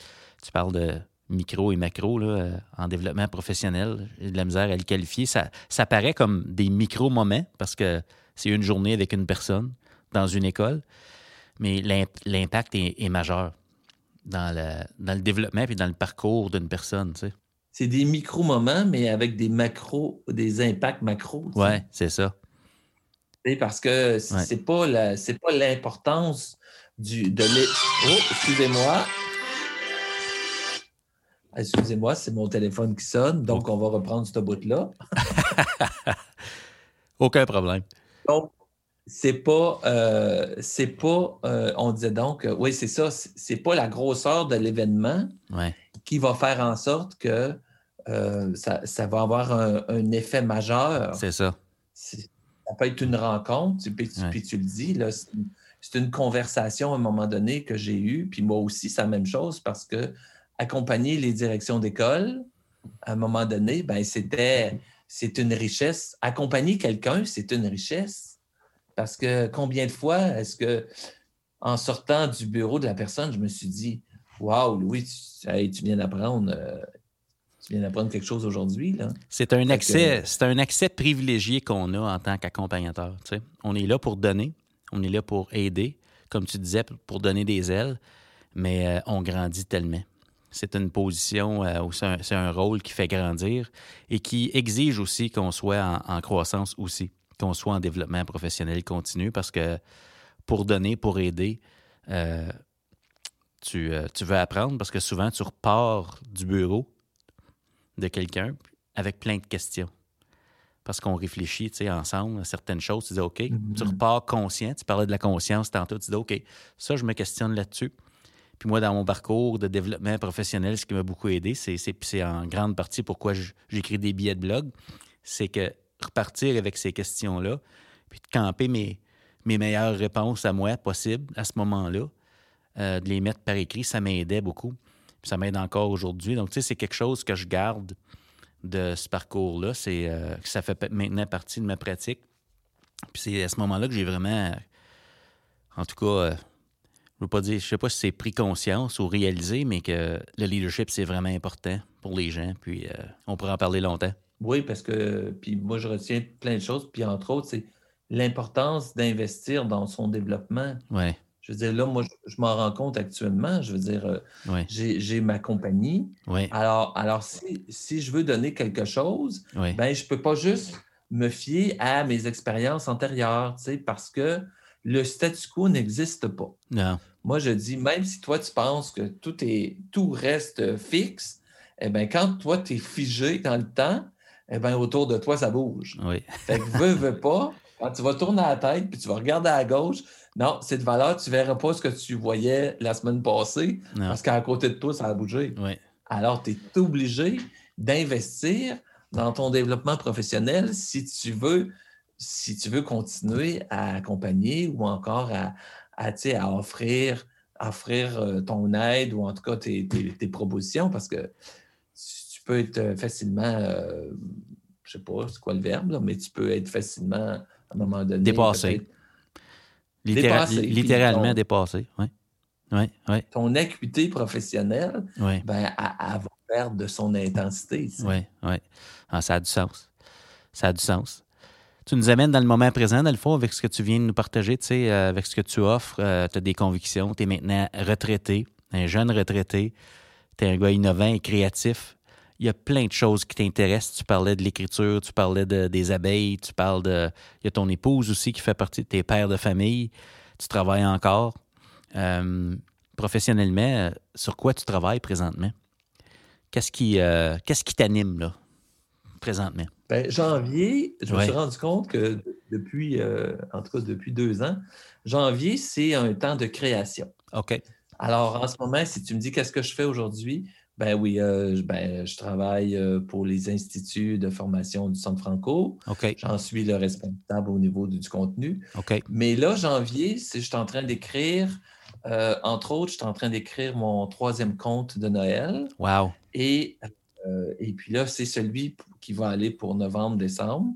Tu parles de micro et macro là, en développement professionnel. De la misère à le qualifier. Ça, ça paraît comme des micro-moments parce que c'est une journée avec une personne dans une école, mais l'impact est, majeur dans le, dans le développement et dans le parcours d'une personne. Tu sais. C'est des micro-moments, mais avec des macros, des impacts macros. Oui, c'est ça. Parce que c'est c'est pas l'importance du de Oh, excusez-moi. Excusez-moi, c'est mon téléphone qui sonne, donc on va reprendre ce bout-là. Aucun problème. Donc, c'est pas, euh, c'est pas, euh, on disait donc, euh, oui, c'est ça, c'est pas la grosseur de l'événement qui va faire en sorte que ça, va avoir un, effet majeur. C'est ça. Ça peut être une rencontre, puis, tu le dis, là, c'est une conversation à un moment donné que j'ai eue, puis moi aussi, c'est la même chose parce que accompagner les directions d'école, à un moment donné, ben, c'était, c'est une richesse. Accompagner quelqu'un, c'est une richesse parce que combien de fois est-ce que, en sortant du bureau de la personne, je me suis dit Waouh, Louis, tu, viens d'apprendre. Euh, tu viens d'apprendre quelque chose aujourd'hui. C'est un, accès, c'est un accès privilégié qu'on a en tant qu'accompagnateur. On est là pour donner, on est là pour aider, comme tu disais, pour donner des ailes, mais euh, on grandit tellement. C'est une position, euh, c'est un, rôle qui fait grandir et qui exige aussi qu'on soit en croissance aussi qu'on soit en développement professionnel continu parce que pour donner, pour aider, euh, euh, tu, veux apprendre parce que souvent tu repars du bureau de quelqu'un avec plein de questions. Parce qu'on réfléchit ensemble à certaines choses. Tu dis OK, mm-hmm. tu repars conscient. Tu parlais de la conscience tantôt. Tu dis OK, ça, je me questionne là-dessus. Puis moi, dans mon parcours de développement professionnel, ce qui m'a beaucoup aidé, c'est en grande partie pourquoi j'écris des billets de blog, c'est que repartir avec ces questions-là, puis de camper mes, mes meilleures réponses à moi possibles à ce moment-là, euh, de les mettre par écrit, ça m'aidait beaucoup. Puis ça m'aide encore aujourd'hui. Donc, tu sais, c'est quelque chose que je garde de ce parcours-là. C'est euh, ça fait maintenant partie de ma pratique. Puis c'est à ce moment-là que j'ai vraiment, en tout cas, euh, je je sais pas si c'est pris conscience ou réalisé, mais que le leadership, c'est vraiment important pour les gens. Puis on pourrait en parler longtemps. Oui, parce que, puis moi, je retiens plein de choses. Puis entre autres, c'est l'importance d'investir dans son développement. Ouais. Je veux dire, là, moi, je, m'en rends compte actuellement. Je veux dire, euh, j'ai ma compagnie. Alors, alors si, je veux donner quelque chose, ben, je ne peux pas juste me fier à mes expériences antérieures, parce que le statu quo n'existe pas. Non. Moi, je dis, même si toi, tu penses que tout, est, tout reste fixe, eh bien, quand toi, tu es figé dans le temps, eh bien, autour de toi, ça bouge. Oui. fait que veux, veux pas, quand tu vas tourner la tête, puis tu vas regarder à gauche, non, cette valeur, tu ne verras pas ce que tu voyais la semaine passée, parce qu'à côté de toi, ça a bougé. Oui. Alors, tu es obligé d'investir dans ton développement professionnel si tu veux, si tu veux continuer à accompagner ou encore à, à, à offrir, offrir euh, ton aide ou en tout cas tes, tes propositions, parce que peux être euh, facilement, euh, je ne sais pas c'est quoi le verbe, mais tu peux être facilement, à un moment donné. Dépassé. littéralement dépassé, oui. Oui, oui. Ton acuité professionnelle, ben, elle, va perdre de son intensité. Oui, oui. Ah, ça a du sens. Ça a du sens. Tu nous amènes dans le moment présent, dans le fond, avec ce que tu viens de nous partager, tu sais, euh, avec ce que tu offres. tu as des convictions. Tu es maintenant retraité, un jeune retraité. Tu es un gars innovant et créatif il y a plein de choses qui t'intéressent. Tu parlais de l'écriture, tu parlais des abeilles, tu parles de. Il y a ton épouse aussi qui fait partie de tes pères de famille. Tu travailles encore. Euh, professionnellement, sur quoi tu travailles présentement? Qu'est-ce qui euh, qu'est-ce qui t'anime là, présentement? Ben, janvier, je me suis rendu compte que depuis, euh, en tout cas depuis deux ans, janvier, c'est un temps de création. OK. Alors, en ce moment, si tu me dis qu'est-ce que je fais aujourd'hui, ben oui, euh, ben, je travaille euh, pour les instituts de formation du Centre Franco. J'en suis le responsable au niveau du, contenu. Mais là, janvier, je suis en train d'écrire, euh, entre autres, je suis en train d'écrire mon troisième conte de Noël. Wow. Et, et puis là, c'est celui qui va aller pour novembre-décembre.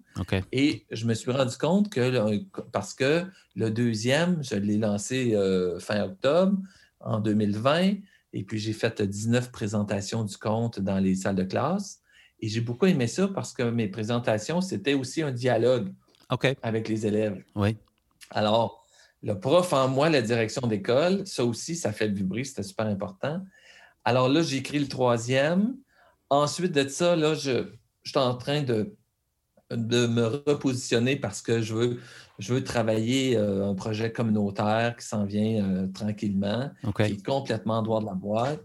Et je me suis rendu compte que, parce que le deuxième, je l'ai lancé fin octobre en 2020. Et puis, j'ai fait 19 présentations du conte dans les salles de classe. Et j'ai beaucoup aimé ça parce que mes présentations, c'était aussi un dialogue avec les élèves. Oui. Alors, le prof en moi, la direction d'école, ça aussi, ça fait vibrer, c'était super important. Alors là, j'ai écrit le troisième. Ensuite de ça, là, je, je suis en train de de me repositionner parce que je veux, je veux travailler euh, un projet communautaire qui s'en vient euh, tranquillement, qui est complètement droit de la boîte.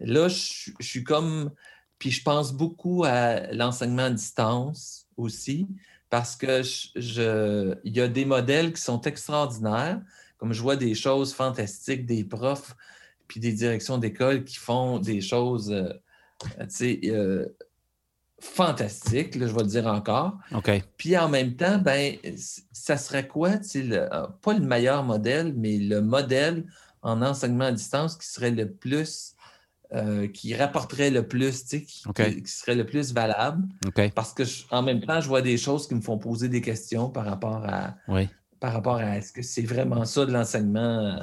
Là, je, suis comme. Puis je pense beaucoup à l'enseignement à distance aussi, parce que je, il y a des modèles qui sont extraordinaires, comme je vois des choses fantastiques, des profs, puis des directions d'école qui font des choses. Euh, tu sais, fantastique, je vais le dire encore. Puis en même temps, ben, ça serait quoi, euh, pas le meilleur modèle, mais le modèle en enseignement à distance qui serait le plus, euh, qui rapporterait le plus, qui, qui, serait le plus valable. Parce que en même temps, je vois des choses qui me font poser des questions par rapport à, par rapport à est-ce que c'est vraiment ça de l'enseignement.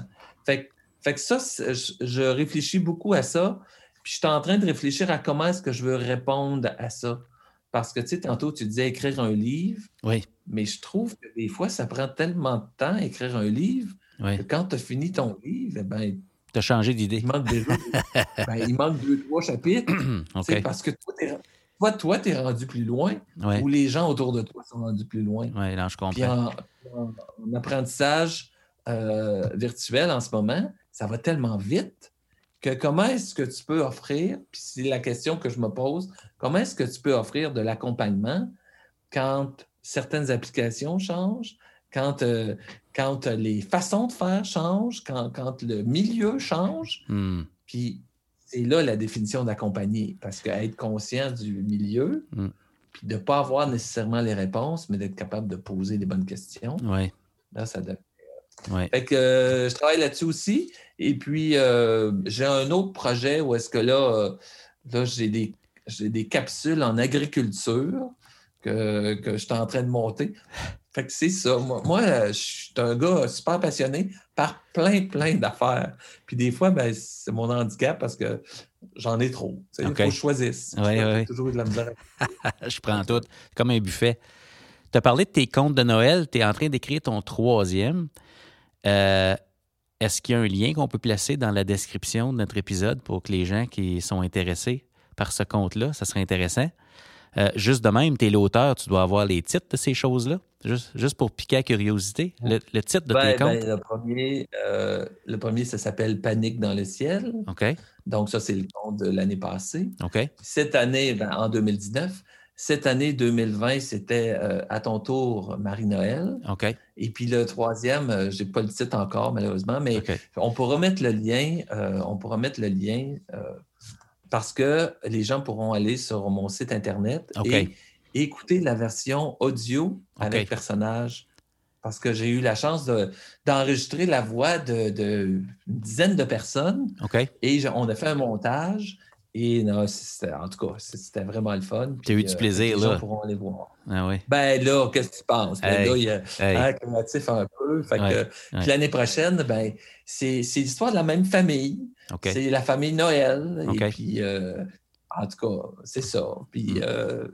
Fait, fait que ça, je réfléchis beaucoup à ça. Puis je suis en train de réfléchir à comment est-ce que je veux répondre à ça. Parce que, tu sais, tantôt, tu disais écrire un livre. Oui. Mais je trouve que des fois, ça prend tellement de temps écrire un livre que quand tu as fini ton livre, eh ben, tu as changé d'idée. Il manque déjà. ben, il manque deux, trois chapitres. Parce que toi, toi, tu es rendu plus loin ou les gens autour de toi sont rendus plus loin. Oui, là, je comprends. Puis en, apprentissage euh, virtuel en ce moment, ça va tellement vite que comment est-ce que tu peux offrir, puis c'est la question que je me pose, comment est-ce que tu peux offrir de l'accompagnement quand certaines applications changent, quand, euh, quand les façons de faire changent, quand, quand le milieu change? Hmm. Puis c'est là la définition d'accompagner, parce qu'être conscient du milieu, hmm. puis de ne pas avoir nécessairement les réponses, mais d'être capable de poser les bonnes questions, ouais. là, ça Fait que je travaille là-dessus aussi. Et puis, j'ai un autre projet où est-ce que là, là j'ai des, des capsules en agriculture que, que je suis en train de monter. Fait que c'est ça. Moi, je suis un gars super passionné par plein, plein d'affaires. Puis des fois, ben, c'est mon handicap parce que j'en ai trop. Il faut que je choisisse. Oui. toujours de la misère. je prends tout. comme un buffet. Tu as parlé de tes contes de Noël. Tu es en train d'écrire ton troisième. Euh, est-ce qu'il y a un lien qu'on peut placer dans la description de notre épisode pour que les gens qui sont intéressés par ce conte-là, ça serait intéressant? Euh, juste de même, tu es l'auteur, tu dois avoir les titres de ces choses-là, juste, juste pour piquer la curiosité. Le, titre de tes ben, comptes? le, premier, euh, le premier, ça s'appelle Panique dans le ciel. OK. Donc, ça, c'est le conte de l'année passée. OK. Cette année, ben, en 2019, cette année 2020, c'était euh, À ton tour, Marie-Noël. OK. Et puis le troisième, je n'ai pas le titre encore, malheureusement, mais on pourra mettre le lien, on pourra mettre le lien parce que les gens pourront aller sur mon site Internet et écouter la version audio avec personnage. Parce que j'ai eu la chance d'enregistrer la voix d'une de, dizaine de personnes. Et on a fait un montage. Et non, en tout cas, c'était vraiment le fun. Tu as eu du euh, plaisir, les là. gens pourront aller voir. Ah oui. Ben là, qu'est-ce que tu penses? Ben là, il y a un créatif un peu. Fait que, Puis l'année prochaine, ben, c'est l'histoire de la même famille. C'est la famille Noël. Et puis, euh, en tout cas, c'est ça. Puis mm. euh,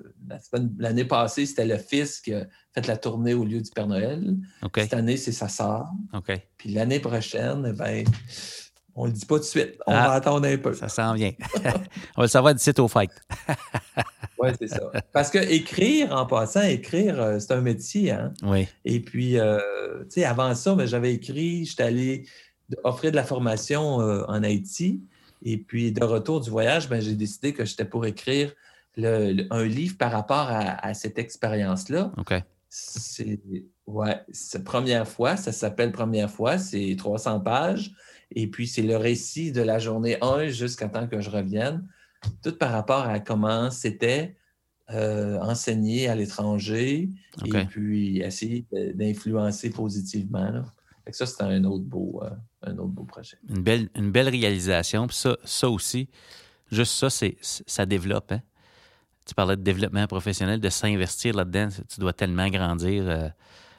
l'année passée, c'était le fils qui a fait la tournée au lieu du Père Noël. Cette année, c'est sa sœur. Puis l'année prochaine, ben, on ne le dit pas tout de suite. On ah, va attendre un peu. Ça s'en vient. on va le savoir d'ici au fight. oui, c'est ça. Parce que écrire, en passant, écrire, euh, c'est un métier. Hein? Oui. Et puis, tu sais, avant ça, ben, j'avais écrit, j'étais allé offrir de la formation euh, en Haïti. Et puis, de retour du voyage, ben, j'ai décidé que j'étais pour écrire un livre par rapport à, cette expérience-là. OK. C'est ouais, première fois, ça s'appelle Première fois, c'est 300 pages. Et puis, c'est le récit de la journée 1 jusqu'à temps que je revienne. Tout par rapport à comment c'était euh, enseigner à l'étranger et puis essayer d'influencer positivement. Là ça, c'est un autre beau, euh, un autre beau projet. Une belle, une belle réalisation. Puis ça, ça aussi, juste ça, c'est, ça développe. Hein? Tu parlais de développement professionnel, de s'investir là-dedans. Tu dois tellement grandir euh,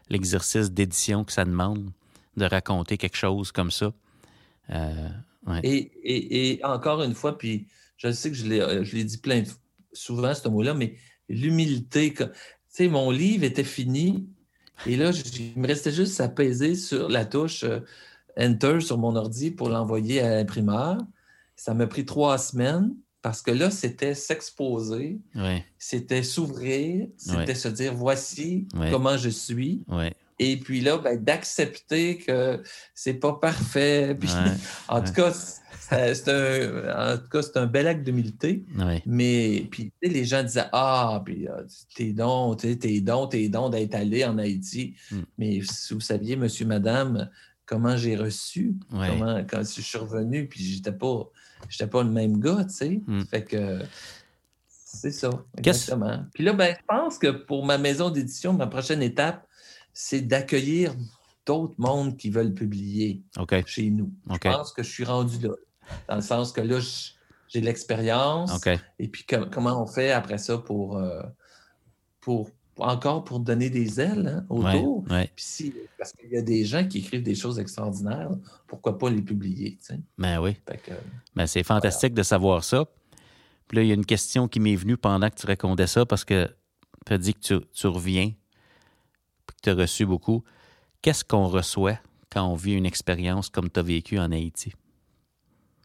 l'exercice d'édition que ça demande de raconter quelque chose comme ça. Euh, et, et, encore une fois, puis je sais que je l'ai, l'ai dit plein souvent, ce mot-là, mais l'humilité. Tu sais, mon livre était fini et là, il me restait juste à peser sur la touche euh, Enter sur mon ordi pour l'envoyer à l'imprimeur. Ça m'a pris trois semaines parce que là, c'était s'exposer, c'était s'ouvrir, c'était se dire voici comment je suis. Et puis là, ben, d'accepter que c'est pas parfait. en tout cas, c'est un, en tout cas, c'est un bel acte d'humilité. Mais puis, les gens disaient Ah, puis euh, t'es don, t'es don, t'es don d'être allé en Haïti. Hmm. Mais si vous saviez, monsieur, madame, comment j'ai reçu, comment, quand je suis revenu, puis j'étais pas, j'étais pas le même gars, tu sais. Hmm. Fait que c'est ça, exactement. Puis là, ben, je pense que pour ma maison d'édition, ma prochaine étape, c'est d'accueillir d'autres mondes qui veulent publier chez nous. Je pense que je suis rendu là dans le sens que là, j'ai de l'expérience. Et puis, comment on fait après ça pour, euh, pour encore pour donner des ailes hein, autour? si, parce qu'il y a des gens qui écrivent des choses extraordinaires, pourquoi pas les publier? Ben oui. Ben, c'est fantastique de savoir ça. Puis là, il y a une question qui m'est venue pendant que tu racontais ça parce que tu as dit que tu, tu reviens, que tu as reçu beaucoup. Qu'est-ce qu'on reçoit quand on vit une expérience comme tu as vécu en Haïti?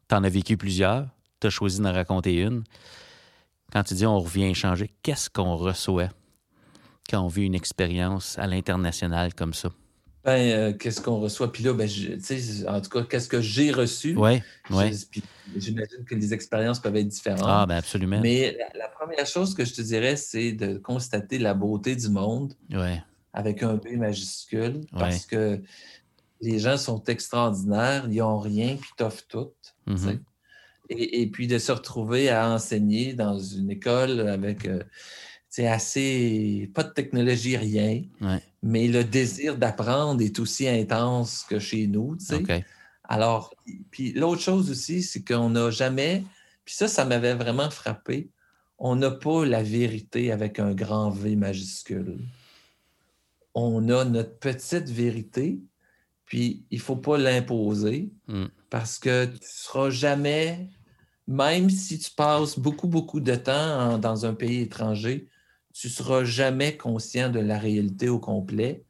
tu en as vécu plusieurs, tu as choisi d'en raconter une. Quand tu dis on revient échanger, qu'est-ce qu'on reçoit quand on vit une expérience à l'international comme ça? Ben, euh, qu'est-ce qu'on reçoit? Puis là, ben, en tout cas, qu'est-ce que j'ai reçu? Oui, oui. J'imagine que les expériences peuvent être différentes. Ah, ben absolument. Mais la, première chose que je te dirais, c'est de constater la beauté du monde avec un B majuscule. Parce que les gens sont extraordinaires, ils n'ont rien, puis t'offrent tout. Mm-hmm. et, puis de se retrouver à enseigner dans une école avec, euh, c'est assez. Pas de technologie, rien. Mais le désir d'apprendre est aussi intense que chez nous. Alors, puis l'autre chose aussi, c'est qu'on n'a jamais. Puis ça, ça m'avait vraiment frappé. On n'a pas la vérité avec un grand V majuscule. On a notre petite vérité, puis il ne faut pas l'imposer hmm. parce que tu ne seras jamais, même si tu passes beaucoup, beaucoup de temps dans un pays étranger, tu ne seras jamais conscient de la réalité au complet.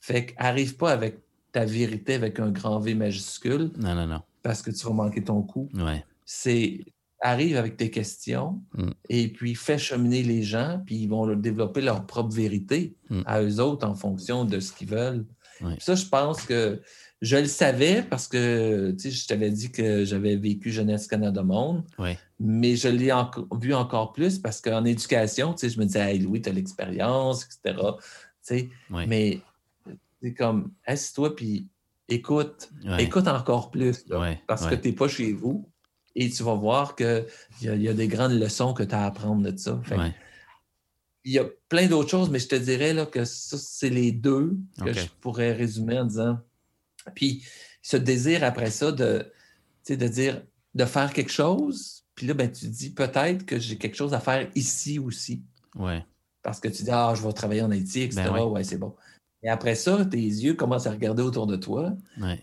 Fait qu'arrive pas avec ta vérité avec un grand V majuscule. Non, non, non. Parce que tu vas manquer ton coup. Ouais. C'est arrive avec tes questions mm. et puis fais cheminer les gens, puis ils vont développer leur propre vérité mm. à eux autres en fonction de ce qu'ils veulent. Ça, je pense que je le savais parce que je t'avais dit que j'avais vécu Jeunesse Canada Monde, mais je l'ai vu encore plus parce qu'en éducation, je me disais, hey, Louis, tu as l'expérience, etc. Mais c'est comme, assieds-toi puis écoute, écoute encore plus parce que tu n'es pas chez vous et tu vas voir qu'il y, a, y a des grandes leçons que tu as à apprendre de ça. il y a plein d'autres choses, mais je te dirais là, que ça, c'est les deux que je pourrais résumer en disant puis ce désir après ça de, de dire, de faire quelque chose, puis là, ben, tu dis peut-être que j'ai quelque chose à faire ici aussi. Ouais. Parce que tu dis, ah, je vais travailler en Haïti, etc. Ben ouais, c'est bon. Et après ça, tes yeux commencent à regarder autour de toi.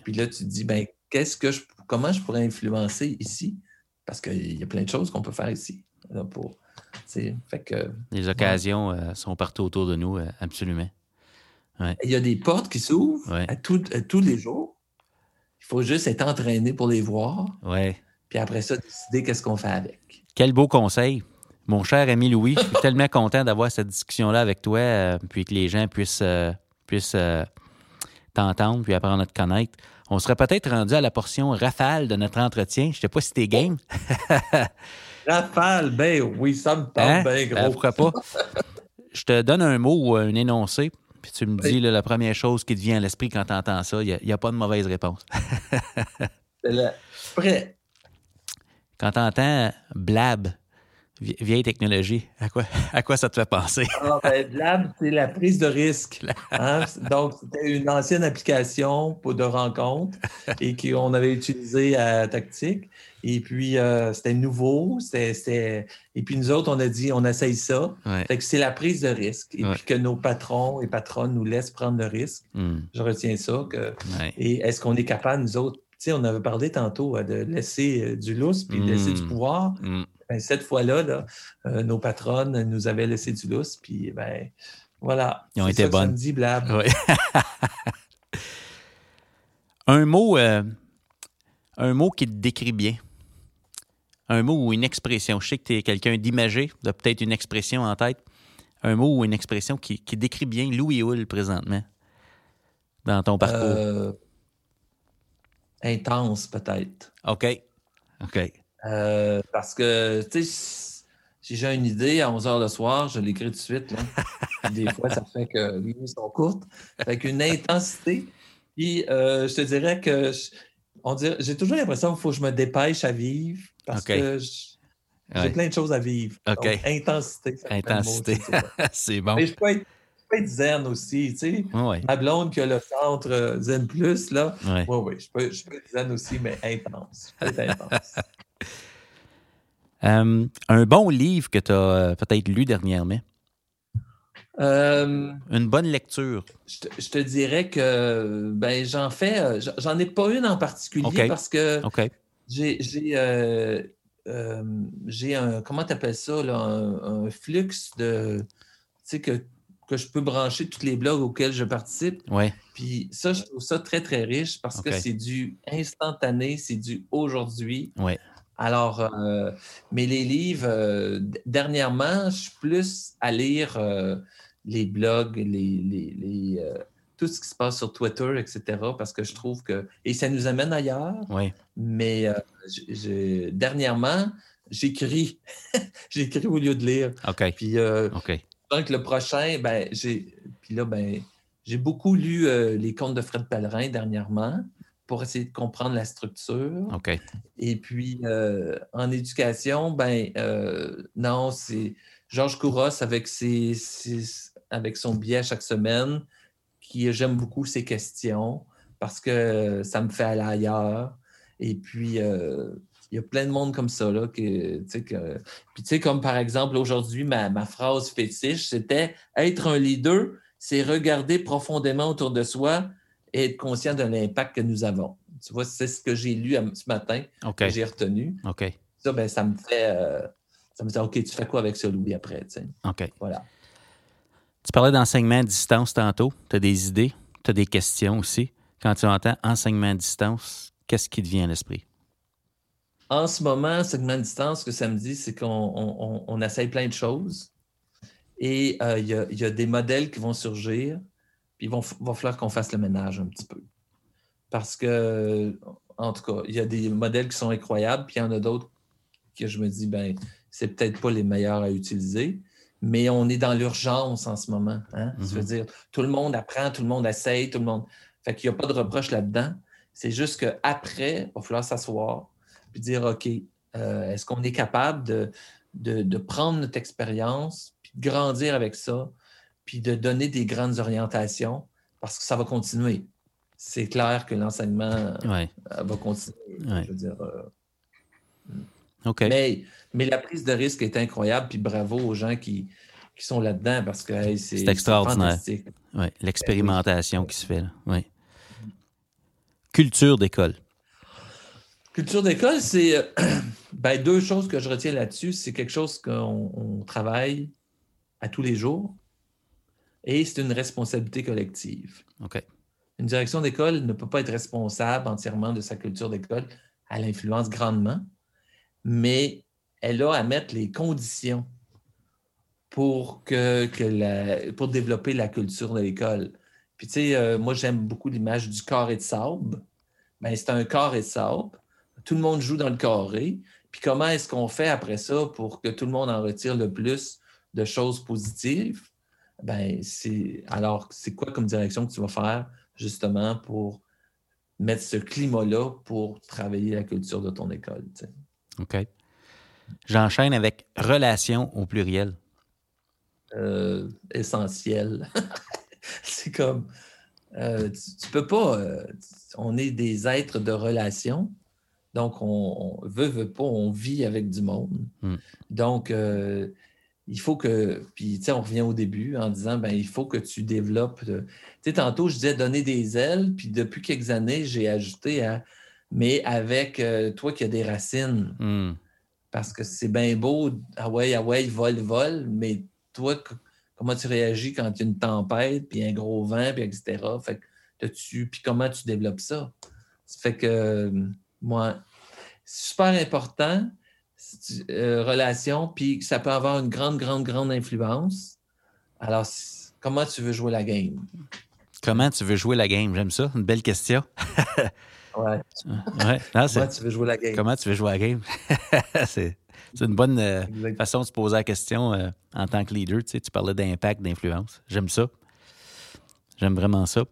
Puis là, tu te dis, ben, qu'est-ce que je, comment je pourrais influencer ici? Parce qu'il y a plein de choses qu'on peut faire ici. pour, fait que, Les occasions euh, sont partout autour de nous, euh, absolument. Il y a des portes qui s'ouvrent à, tous les jours. Il faut juste être entraîné pour les voir. Ouais. Puis après ça, décider qu'est-ce qu'on fait avec. Quel beau conseil. Mon cher ami Louis, je suis tellement content d'avoir cette discussion-là avec toi, euh, puis que les gens puissent, puissent t'entendre, puis apprendre à te connaître. On serait peut-être rendu à la portion rafale de notre entretien. Je ne sais pas si t'es game. rafale, ben oui, ça me tente hein? bien gros. Ben, pourquoi pas? Je te donne un mot ou un énoncé, puis tu me dis la première chose qui te vient à l'esprit quand tu entends ça, il n'y a, pas de mauvaise réponse. Prêt. Quand tu entends blab, vieille technologie, à quoi, à quoi ça te fait penser? Ah, ben, blab, c'est la prise de risque. Hein? Donc, c'était une ancienne application pour de rencontres et qu'on avait utilisée à Tactique. Et puis, euh, c'était nouveau. C'était, Et puis, nous autres, on a dit, on essaye ça. Fait que c'est la prise de risque. Et puis, que nos patrons et patronnes nous laissent prendre le risque. Hmm. Je retiens ça. Que... Et est-ce qu'on est capable, nous autres, tu sais, on avait parlé tantôt de laisser euh, du lousse puis de laisser du hmm. pouvoir. Hmm. Ben, cette fois-là, là, nos patronnes nous avaient laissé du lousse. Puis, ben, voilà. Ils ont été ça bonnes. dit, blab. un mot. un mot qui te décrit bien un mot ou une expression. Je sais que tu es quelqu'un d'imagé, de peut-être une expression en tête. Un mot ou une expression qui, décrit bien Louis Hull présentement dans ton parcours. Euh, intense, peut-être. OK. OK. Euh, parce que, tu sais, si j'ai une idée à 11 h le soir, je l'écris tout de suite. Des fois, ça fait que les nuits sont courtes. Fait une intensité. Puis, euh, je te dirais que j'ai toujours l'impression qu'il faut que je me dépêche à vivre parce que j'ai plein de choses à vivre. intensité. Intensité. c'est bon. Mais je peux, être, zen aussi, tu sais. Ma blonde qui a le centre euh, zen plus, là. Oui, oui, je peux, je peux être zen aussi, mais intense. intense. Euh, un bon livre que tu as euh, peut-être lu dernièrement? Euh, une bonne lecture. Je te, dirais que ben, j'en fais, j'en ai pas une en particulier parce que j'ai euh, un, comment tu appelles ça, là, un, flux de, tu sais, que, que je peux brancher tous les blogs auxquels je participe. Ouais. Puis ça, je trouve ça très, très riche parce que c'est du instantané, c'est du aujourd'hui. Ouais. Alors, mais les livres, dernièrement, je suis plus à lire les blogs, les, euh, tout ce qui se passe sur Twitter, etc. Parce que je trouve que. Et ça nous amène ailleurs. Oui. Mais euh, dernièrement, j'écris. j'écris au lieu de lire. OK. Puis, euh, donc, le prochain, ben, j'ai. Puis là, ben, j'ai beaucoup lu les contes de Fred Pellerin dernièrement pour essayer de comprendre la structure. OK. Et puis, en éducation, ben, non, c'est Georges Kouros avec, ses, avec son billet chaque semaine, qui j'aime beaucoup ses questions parce que ça me fait aller ailleurs. Et puis, euh, il y a plein de monde comme ça. Là, que, que... Puis, tu sais, comme par exemple, aujourd'hui, ma, ma, phrase fétiche, c'était être un leader, c'est regarder profondément autour de soi et être conscient de l'impact que nous avons. Tu vois, c'est ce que j'ai lu ce matin, que j'ai retenu. OK. Ça, ben, ça me fait. Euh, ça me dit, OK, tu fais quoi avec ça, Louis, après? OK. Voilà. Tu parlais d'enseignement à distance tantôt. Tu as des idées, tu as des questions aussi. Quand tu entends enseignement à distance, qu'est-ce qui te vient à l'esprit? En ce moment, enseignement à distance, ce que ça me dit, c'est qu'on on, essaye plein de choses. Et euh, il y, a des modèles qui vont surgir, puis il va, va falloir qu'on fasse le ménage un petit peu. Parce que, en tout cas, il y a des modèles qui sont incroyables, puis il y en a d'autres que je me dis, ben, c'est peut-être pas les meilleurs à utiliser, mais on est dans l'urgence en ce moment. Hein? Je veux mm-hmm. dire, tout le monde apprend, tout le monde essaye, tout le monde. Fait qu'il n'y a pas de reproche là-dedans. C'est juste qu'après, il va falloir s'asseoir puis dire OK, euh, est-ce qu'on est capable de, de, prendre notre expérience, puis de grandir avec ça, puis de donner des grandes orientations, parce que ça va continuer. C'est clair que l'enseignement euh, va continuer. Je veux dire. Euh, mais, mais la prise de risque est incroyable, puis bravo aux gens qui, qui sont là-dedans parce que c'est extraordinaire. Ouais, L'expérimentation qui se fait. Là. Culture d'école. Culture d'école, c'est euh, ben, deux choses que je retiens là-dessus. C'est quelque chose qu'on travaille à tous les jours et c'est une responsabilité collective. OK. Une direction d'école ne peut pas être responsable entièrement de sa culture d'école. Elle influence grandement, mais elle a à mettre les conditions pour, que, que pour développer la culture de l'école. Puis, tu sais, euh, moi, j'aime beaucoup l'image du carré de sable. Ben, c'est un carré de sable. Tout le monde joue dans le carré. Puis, comment est-ce qu'on fait après ça pour que tout le monde en retire le plus de choses positives? Ben, c'est alors, c'est quoi comme direction que tu vas faire justement pour mettre ce climat-là pour travailler la culture de ton école? OK. J'enchaîne avec relation au pluriel. Euh, essentiel. c'est comme, euh, tu, peux pas, euh, on est des êtres de relation, donc on, veut, veut pas, on vit avec du monde. Hmm. Donc, il faut que, puis tu sais, on revient au début en disant, ben il faut que tu développes, tu sais, tantôt je disais donner des ailes, puis depuis quelques années, j'ai ajouté à, mais avec toi qui as des racines. Hmm. Parce que c'est bien beau, ah ouais, ah ouais, vol, vol, mais toi, comment tu réagis quand il y a une tempête, puis un gros vent, puis etc. Fait que tu, puis comment tu développes ça? Ça fait que, moi, c'est super important, euh, relation, puis ça peut avoir une grande, grande, grande influence. Alors, comment tu veux jouer la game? Comment tu veux jouer la game? J'aime ça. Une belle question. ouais. ouais. comment tu veux jouer la game? Comment tu veux jouer la game? c'est c'est une bonne euh, façon de se poser la question euh, en tant que leader. Tu, sais, tu parlais d'impact, d'influence. J'aime ça. J'aime vraiment ça.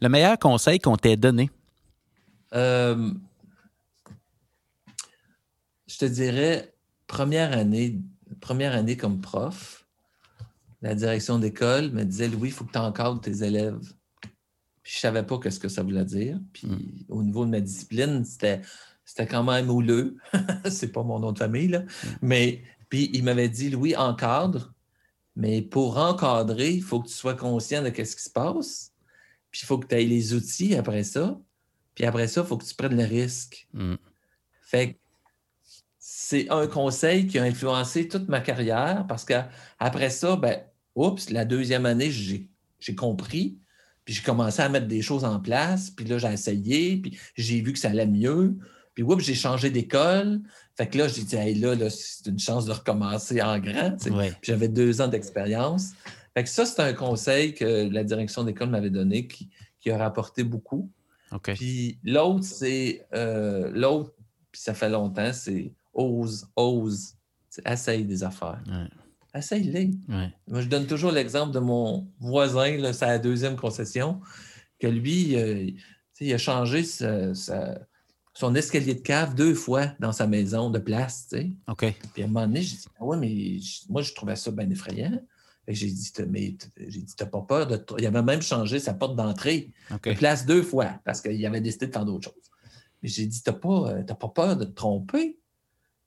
Le meilleur conseil qu'on t'ait donné? Euh, je te dirais, première année, première année comme prof, la direction d'école me disait Louis, il faut que tu encadres tes élèves. Puis je ne savais pas ce que ça voulait dire. Puis hmm. au niveau de ma discipline, c'était c'était quand même houleux. c'est pas mon nom de famille, là. Mais puis il m'avait dit Louis, encadre, mais pour encadrer, il faut que tu sois conscient de ce qui se passe. Puis il faut que tu aies les outils après ça. Puis après ça, il faut que tu prennes le risque. Mm. Fait que c'est un conseil qui a influencé toute ma carrière parce qu'après ça, ben, oups, la deuxième année, j'ai compris. Puis j'ai commencé à mettre des choses en place. Puis là, j'ai essayé. Puis j'ai vu que ça allait mieux. Puis, oups, j'ai changé d'école. Fait que là, j'ai dit, hey, là, c'est une chance de recommencer en grand. Puis j'avais deux ans d'expérience. Fait que ça, c'est un conseil que la direction d'école m'avait donné qui, a rapporté beaucoup. Puis l'autre, c'est euh, l'autre, puis ça fait longtemps, c'est ose, ose. Essaye des affaires. Essaye-les. Moi, je donne toujours l'exemple de mon voisin, là, sa deuxième concession, que lui, euh, il a changé sa son escalier de cave deux fois dans sa maison de place, tu sais. OK. Puis à un moment donné, j'ai dit, ah ouais, mais moi, je trouvais ça bien effrayant. J'ai dit, mais j'ai dit, t'as pas peur de. Il avait même changé sa porte d'entrée de place deux fois parce qu'il avait décidé de faire d'autres choses. Mais j'ai dit, t'as pas, euh, pas peur de te tromper?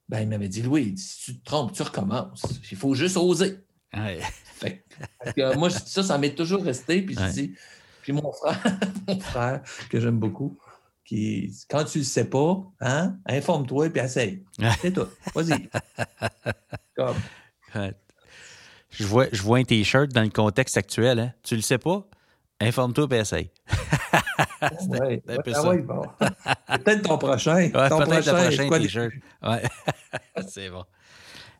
Ben, il m'avait dit, Louis, si tu te trompes, tu recommences. Il faut juste oser. Fait, que, moi, ça, ça m'est toujours resté. Puis je dis, puis mon frère, mon frère, que j'aime beaucoup, qui, quand tu ne le sais pas, hein, informe-toi et puis essaye. C'est tout. Vas-y. Je vois, je vois un T-shirt dans le contexte actuel. Hein. Tu le sais pas? Informe-toi et essaye. ouais, Peut-être ton prochain. ton prochain, T-shirt. Ouais. C'est bon.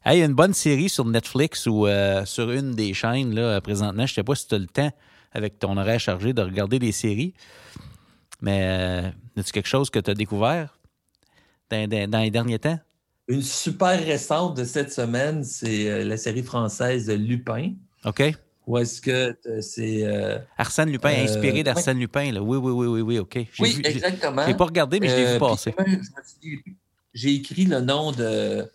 Hey, une bonne série sur Netflix ou euh, sur une des chaînes là, présentement. Je ne sais pas si tu as le temps avec ton horaire chargé de regarder des séries. Mais euh, as-tu quelque chose que tu as découvert dans, les derniers temps? Une super récente de cette semaine, c'est euh, la série française Lupin. OK. Ou est-ce que c'est. Euh, Arsène Lupin, inspiré d'Arsène Lupin, là. Oui, oui, oui, oui, oui, OK. Oui, vu, exactement. Je n'ai pas regardé, mais je l'ai vu passer. J'ai écrit le nom de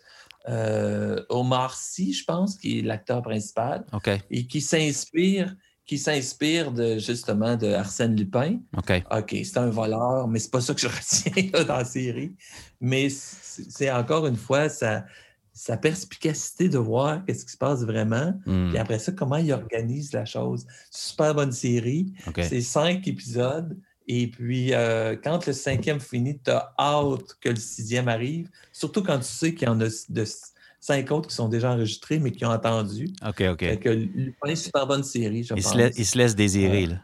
Omar Sy, je pense, qui est l'acteur principal. OK. Et qui s'inspire qui s'inspire de justement de Arsène Lupin. OK. OK, c'est un voleur, mais c'est pas ça que je retiens dans la série. Mais c'est encore une fois sa, sa perspicacité de voir qu'est-ce qui se passe vraiment. Hmm. Puis après ça, comment il organise la chose. Super bonne série. C'est cinq épisodes. Et puis, euh, quand le cinquième finit, tu as hâte que le sixième arrive. Surtout quand tu sais qu'il y en a de cinq autres qui sont déjà enregistrés, mais qui ont entendu. OK, OK. Fait que Lupin, super bonne série, je il pense. Se laisse, il se laisse désirer, là.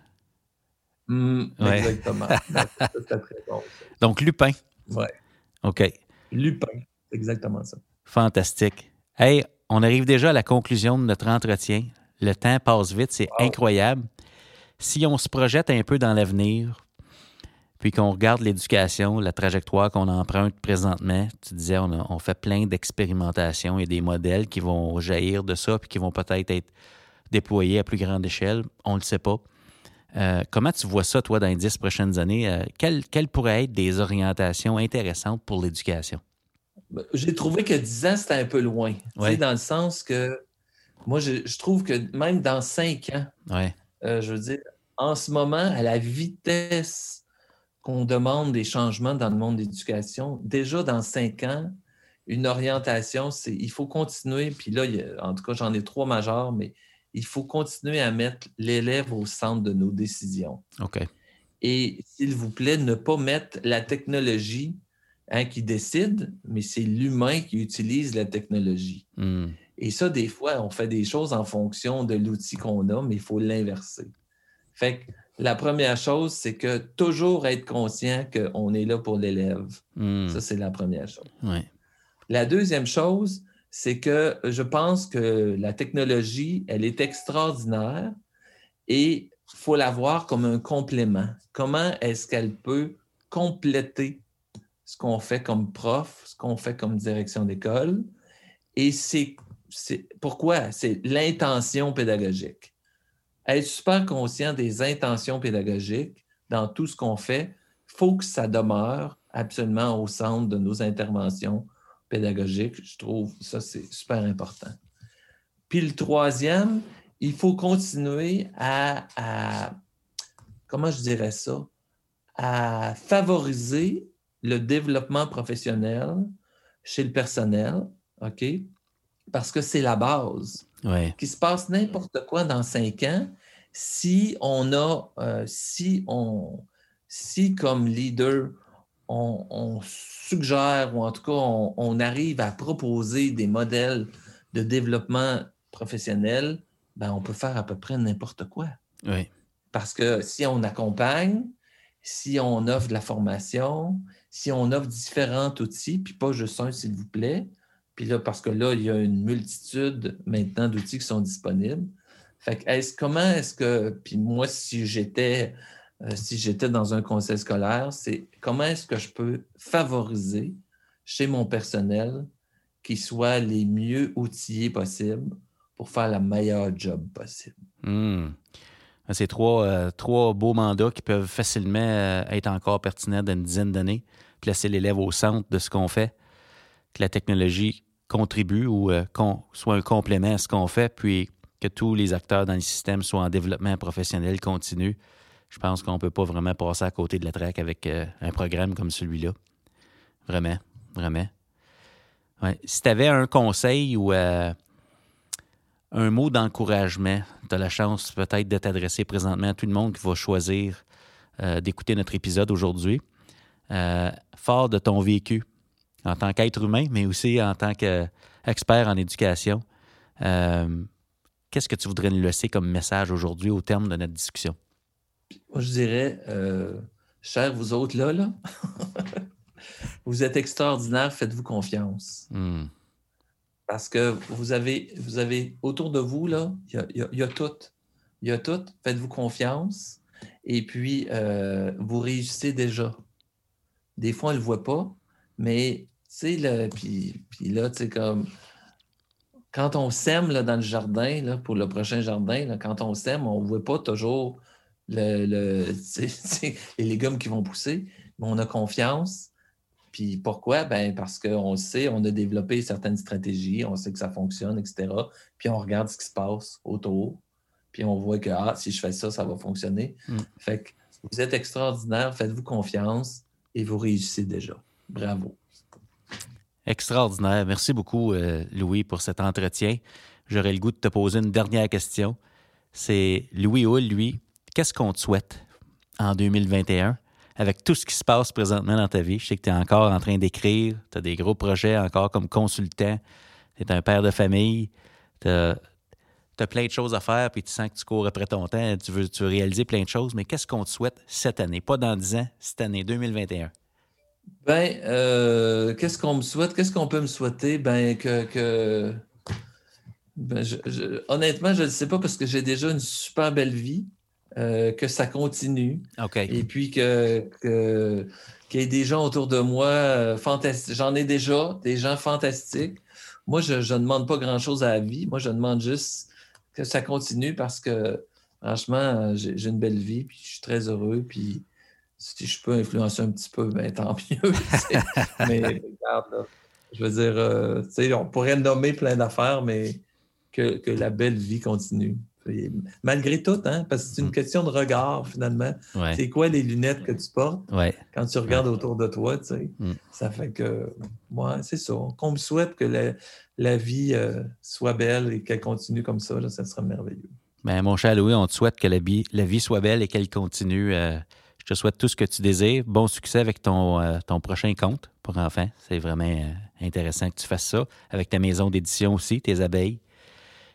Mmh, Exactement. Donc, Lupin. Oui. OK. Lupin, exactement ça. Fantastique. Hey, on arrive déjà à la conclusion de notre entretien. Le temps passe vite, c'est incroyable. Si on se projette un peu dans l'avenir, puis qu'on regarde l'éducation, la trajectoire qu'on emprunte présentement, tu disais, on, fait plein d'expérimentations et des modèles qui vont jaillir de ça, puis qui vont peut-être être déployés à plus grande échelle. On ne le sait pas. Euh, comment tu vois ça, toi, dans les dix prochaines années? Euh, quelles, pourraient être des orientations intéressantes pour l'éducation? Ben, j'ai trouvé que dix ans, c'était un peu loin. Dans le sens que moi, je, trouve que même dans cinq ans, euh, je veux dire, en ce moment, à la vitesse qu'on demande des changements dans le monde de l'éducation, déjà dans cinq ans, une orientation, c'est il faut continuer, puis là, en tout cas, j'en ai trois majeurs, mais il faut continuer à mettre l'élève au centre de nos décisions. OK. Et s'il vous plaît, ne pas mettre la technologie hein, qui décide, mais c'est l'humain qui utilise la technologie. Hmm. Et ça, des fois, on fait des choses en fonction de l'outil qu'on a, mais il faut l'inverser. Fait que la première chose, c'est que toujours être conscient qu'on est là pour l'élève. Hmm. Ça, c'est la première chose. La deuxième chose, c'est que je pense que la technologie, elle est extraordinaire et il faut la voir comme un complément. Comment est-ce qu'elle peut compléter ce qu'on fait comme prof, ce qu'on fait comme direction d'école? Et c'est pourquoi? C'est l'intention pédagogique être super conscient des intentions pédagogiques dans tout ce qu'on fait, il faut que ça demeure absolument au centre de nos interventions pédagogiques. Je trouve ça, c'est super important. Puis le troisième, il faut continuer à, à, comment je dirais ça, à favoriser le développement professionnel chez le personnel, OK? Parce que c'est la base. Qu'il se passe n'importe quoi dans cinq ans, si on a, euh, si on, si comme leader, on, suggère ou en tout cas on, arrive à proposer des modèles de développement professionnel, ben on peut faire à peu près n'importe quoi. Parce que si on accompagne, si on offre de la formation, si on offre différents outils, puis pas juste un, s'il vous plaît, puis là, parce que là, il y a une multitude maintenant d'outils qui sont disponibles. Fait que, comment est-ce que, puis moi, si j'étais, euh, si j'étais dans un conseil scolaire, c'est comment est-ce que je peux favoriser chez mon personnel qu'ils soient les mieux outillés possibles pour faire la meilleure job possible? Hmm. C'est trois, euh, trois beaux mandats qui peuvent facilement euh, être encore pertinents dans une dizaine d'années placer l'élève au centre de ce qu'on fait, que la technologie contribue ou euh, soit un complément à ce qu'on fait, puis que tous les acteurs dans le système soient en développement professionnel continu. Je pense qu'on ne peut pas vraiment passer à côté de la traque avec un programme comme celui-là. Vraiment, vraiment. Si tu avais un conseil ou un mot d'encouragement, tu as la chance peut-être de t'adresser présentement à tout le monde qui va choisir d'écouter notre épisode aujourd'hui. fort de ton vécu, en tant qu'être humain, mais aussi en tant qu'expert en éducation. Euh, qu'est-ce que tu voudrais nous laisser comme message aujourd'hui au terme de notre discussion? Moi, je dirais, euh, chers vous autres là, là vous êtes extraordinaires, faites-vous confiance. Hmm. Parce que vous avez, vous avez autour de vous, là, il y a, tout. Il y a tout, faites-vous confiance. Et puis, euh, vous réussissez déjà. Des fois, on ne le voit pas, mais sais, là, tu sais, comme quand on sème là, dans le jardin, là, pour le prochain jardin, là, quand on sème, on ne voit pas toujours le, les légumes qui vont pousser, mais on a confiance. Puis pourquoi? Ben parce qu'on sait, on a développé certaines stratégies, on sait que ça fonctionne, etc. Puis on regarde ce qui se passe autour, puis on voit que ah, si je fais ça, ça va fonctionner. Mm. Fait que vous êtes extraordinaire, faites-vous confiance et vous réussissez déjà. Bravo. Extraordinaire. Merci beaucoup, euh, Louis, pour cet entretien. J'aurais le goût de te poser une dernière question. C'est Louis Hull, lui, qu'est-ce qu'on te souhaite en 2021 avec tout ce qui se passe présentement dans ta vie? Je sais que tu es encore en train d'écrire, tu as des gros projets encore comme consultant, tu es un père de famille, tu as, plein de choses à faire, puis tu sens que tu cours après ton temps, tu veux, tu veux réaliser plein de choses, mais qu'est-ce qu'on te souhaite cette année? Pas dans 10 ans, cette année 2021. Ben, euh, qu'est-ce qu'on me souhaite? Qu'est-ce qu'on peut me souhaiter? Ben, que. Ben, honnêtement, je ne sais pas parce que j'ai déjà une super belle vie, euh, que ça continue. Et puis que. qu'il y ait des gens autour de moi euh, fantastiques. J'en ai déjà, des gens fantastiques. Moi, je ne demande pas grand-chose à la vie. Moi, je demande juste que ça continue parce que, franchement, j'ai une belle vie, puis je suis très heureux, puis si je peux influencer un petit peu, ben, tant mieux. mais regarde, je veux dire, euh, on pourrait nommer plein d'affaires, mais que, la belle vie continue. Malgré tout, hein, parce que c'est une mm. question de regard, finalement. C'est quoi les lunettes que tu portes? Quand tu regardes autour de toi, tu sais. Mm. Ça fait que, moi, c'est ça. Qu'on me souhaite que la, vie euh, soit belle et qu'elle continue comme ça, ça serait merveilleux. Ben, mon cher Louis, on te souhaite que la vie, la vie soit belle et qu'elle continue. Euh, je te souhaite tout ce que tu désires. Bon succès avec ton, euh, ton prochain compte pour enfants. C'est vraiment intéressant que tu fasses ça. Avec ta maison d'édition aussi, tes abeilles.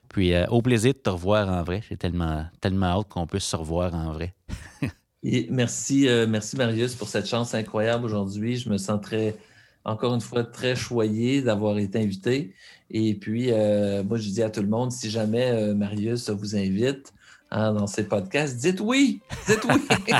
Puis euh, au plaisir de te revoir en vrai. J'ai tellement, tellement hâte qu'on puisse se revoir en vrai. Et merci, merci Marius pour cette chance incroyable aujourd'hui. Je me sens très, encore une fois très choyé d'avoir été invité. Et puis, moi, je dis à tout le monde, si jamais Marius vous invite, Hein, dans ces podcasts, dites oui, dites oui,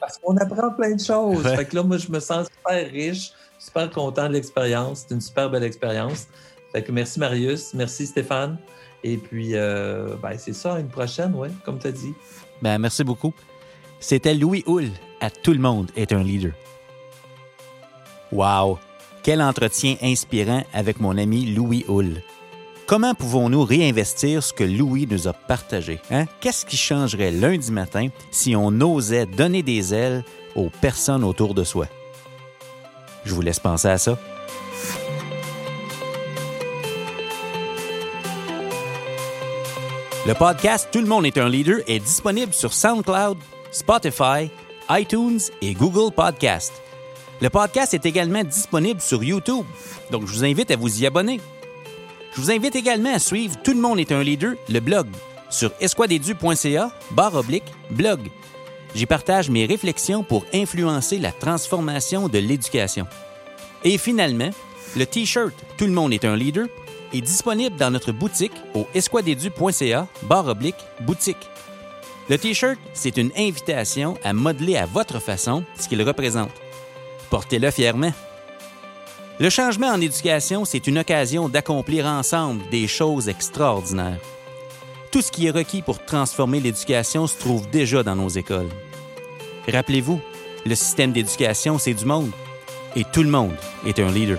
parce qu'on apprend plein de choses. Fait que là, moi, je me sens super riche, super content de l'expérience. C'est une super belle expérience. Fait que merci Marius, merci Stéphane. Et puis, euh, ben, c'est ça, une prochaine, ouais, comme tu as dit. Ben, merci beaucoup. C'était Louis Hull, à Tout le monde est un leader. Wow! Quel entretien inspirant avec mon ami Louis Hull. Comment pouvons-nous réinvestir ce que Louis nous a partagé? Hein? Qu'est-ce qui changerait lundi matin si on osait donner des ailes aux personnes autour de soi? Je vous laisse penser à ça. Le podcast Tout le monde est un leader est disponible sur SoundCloud, Spotify, iTunes et Google Podcast. Le podcast est également disponible sur YouTube, donc je vous invite à vous y abonner. Je vous invite également à suivre Tout le monde est un leader, le blog, sur esquadedu.ca, barre oblique, blog. J'y partage mes réflexions pour influencer la transformation de l'éducation. Et finalement, le T-shirt Tout le monde est un leader est disponible dans notre boutique au esquadedu.ca, barre oblique, boutique. Le T-shirt, c'est une invitation à modeler à votre façon ce qu'il représente. Portez-le fièrement. Le changement en éducation, c'est une occasion d'accomplir ensemble des choses extraordinaires. Tout ce qui est requis pour transformer l'éducation se trouve déjà dans nos écoles. Rappelez-vous, le système d'éducation, c'est du monde. et tout le monde est un leader.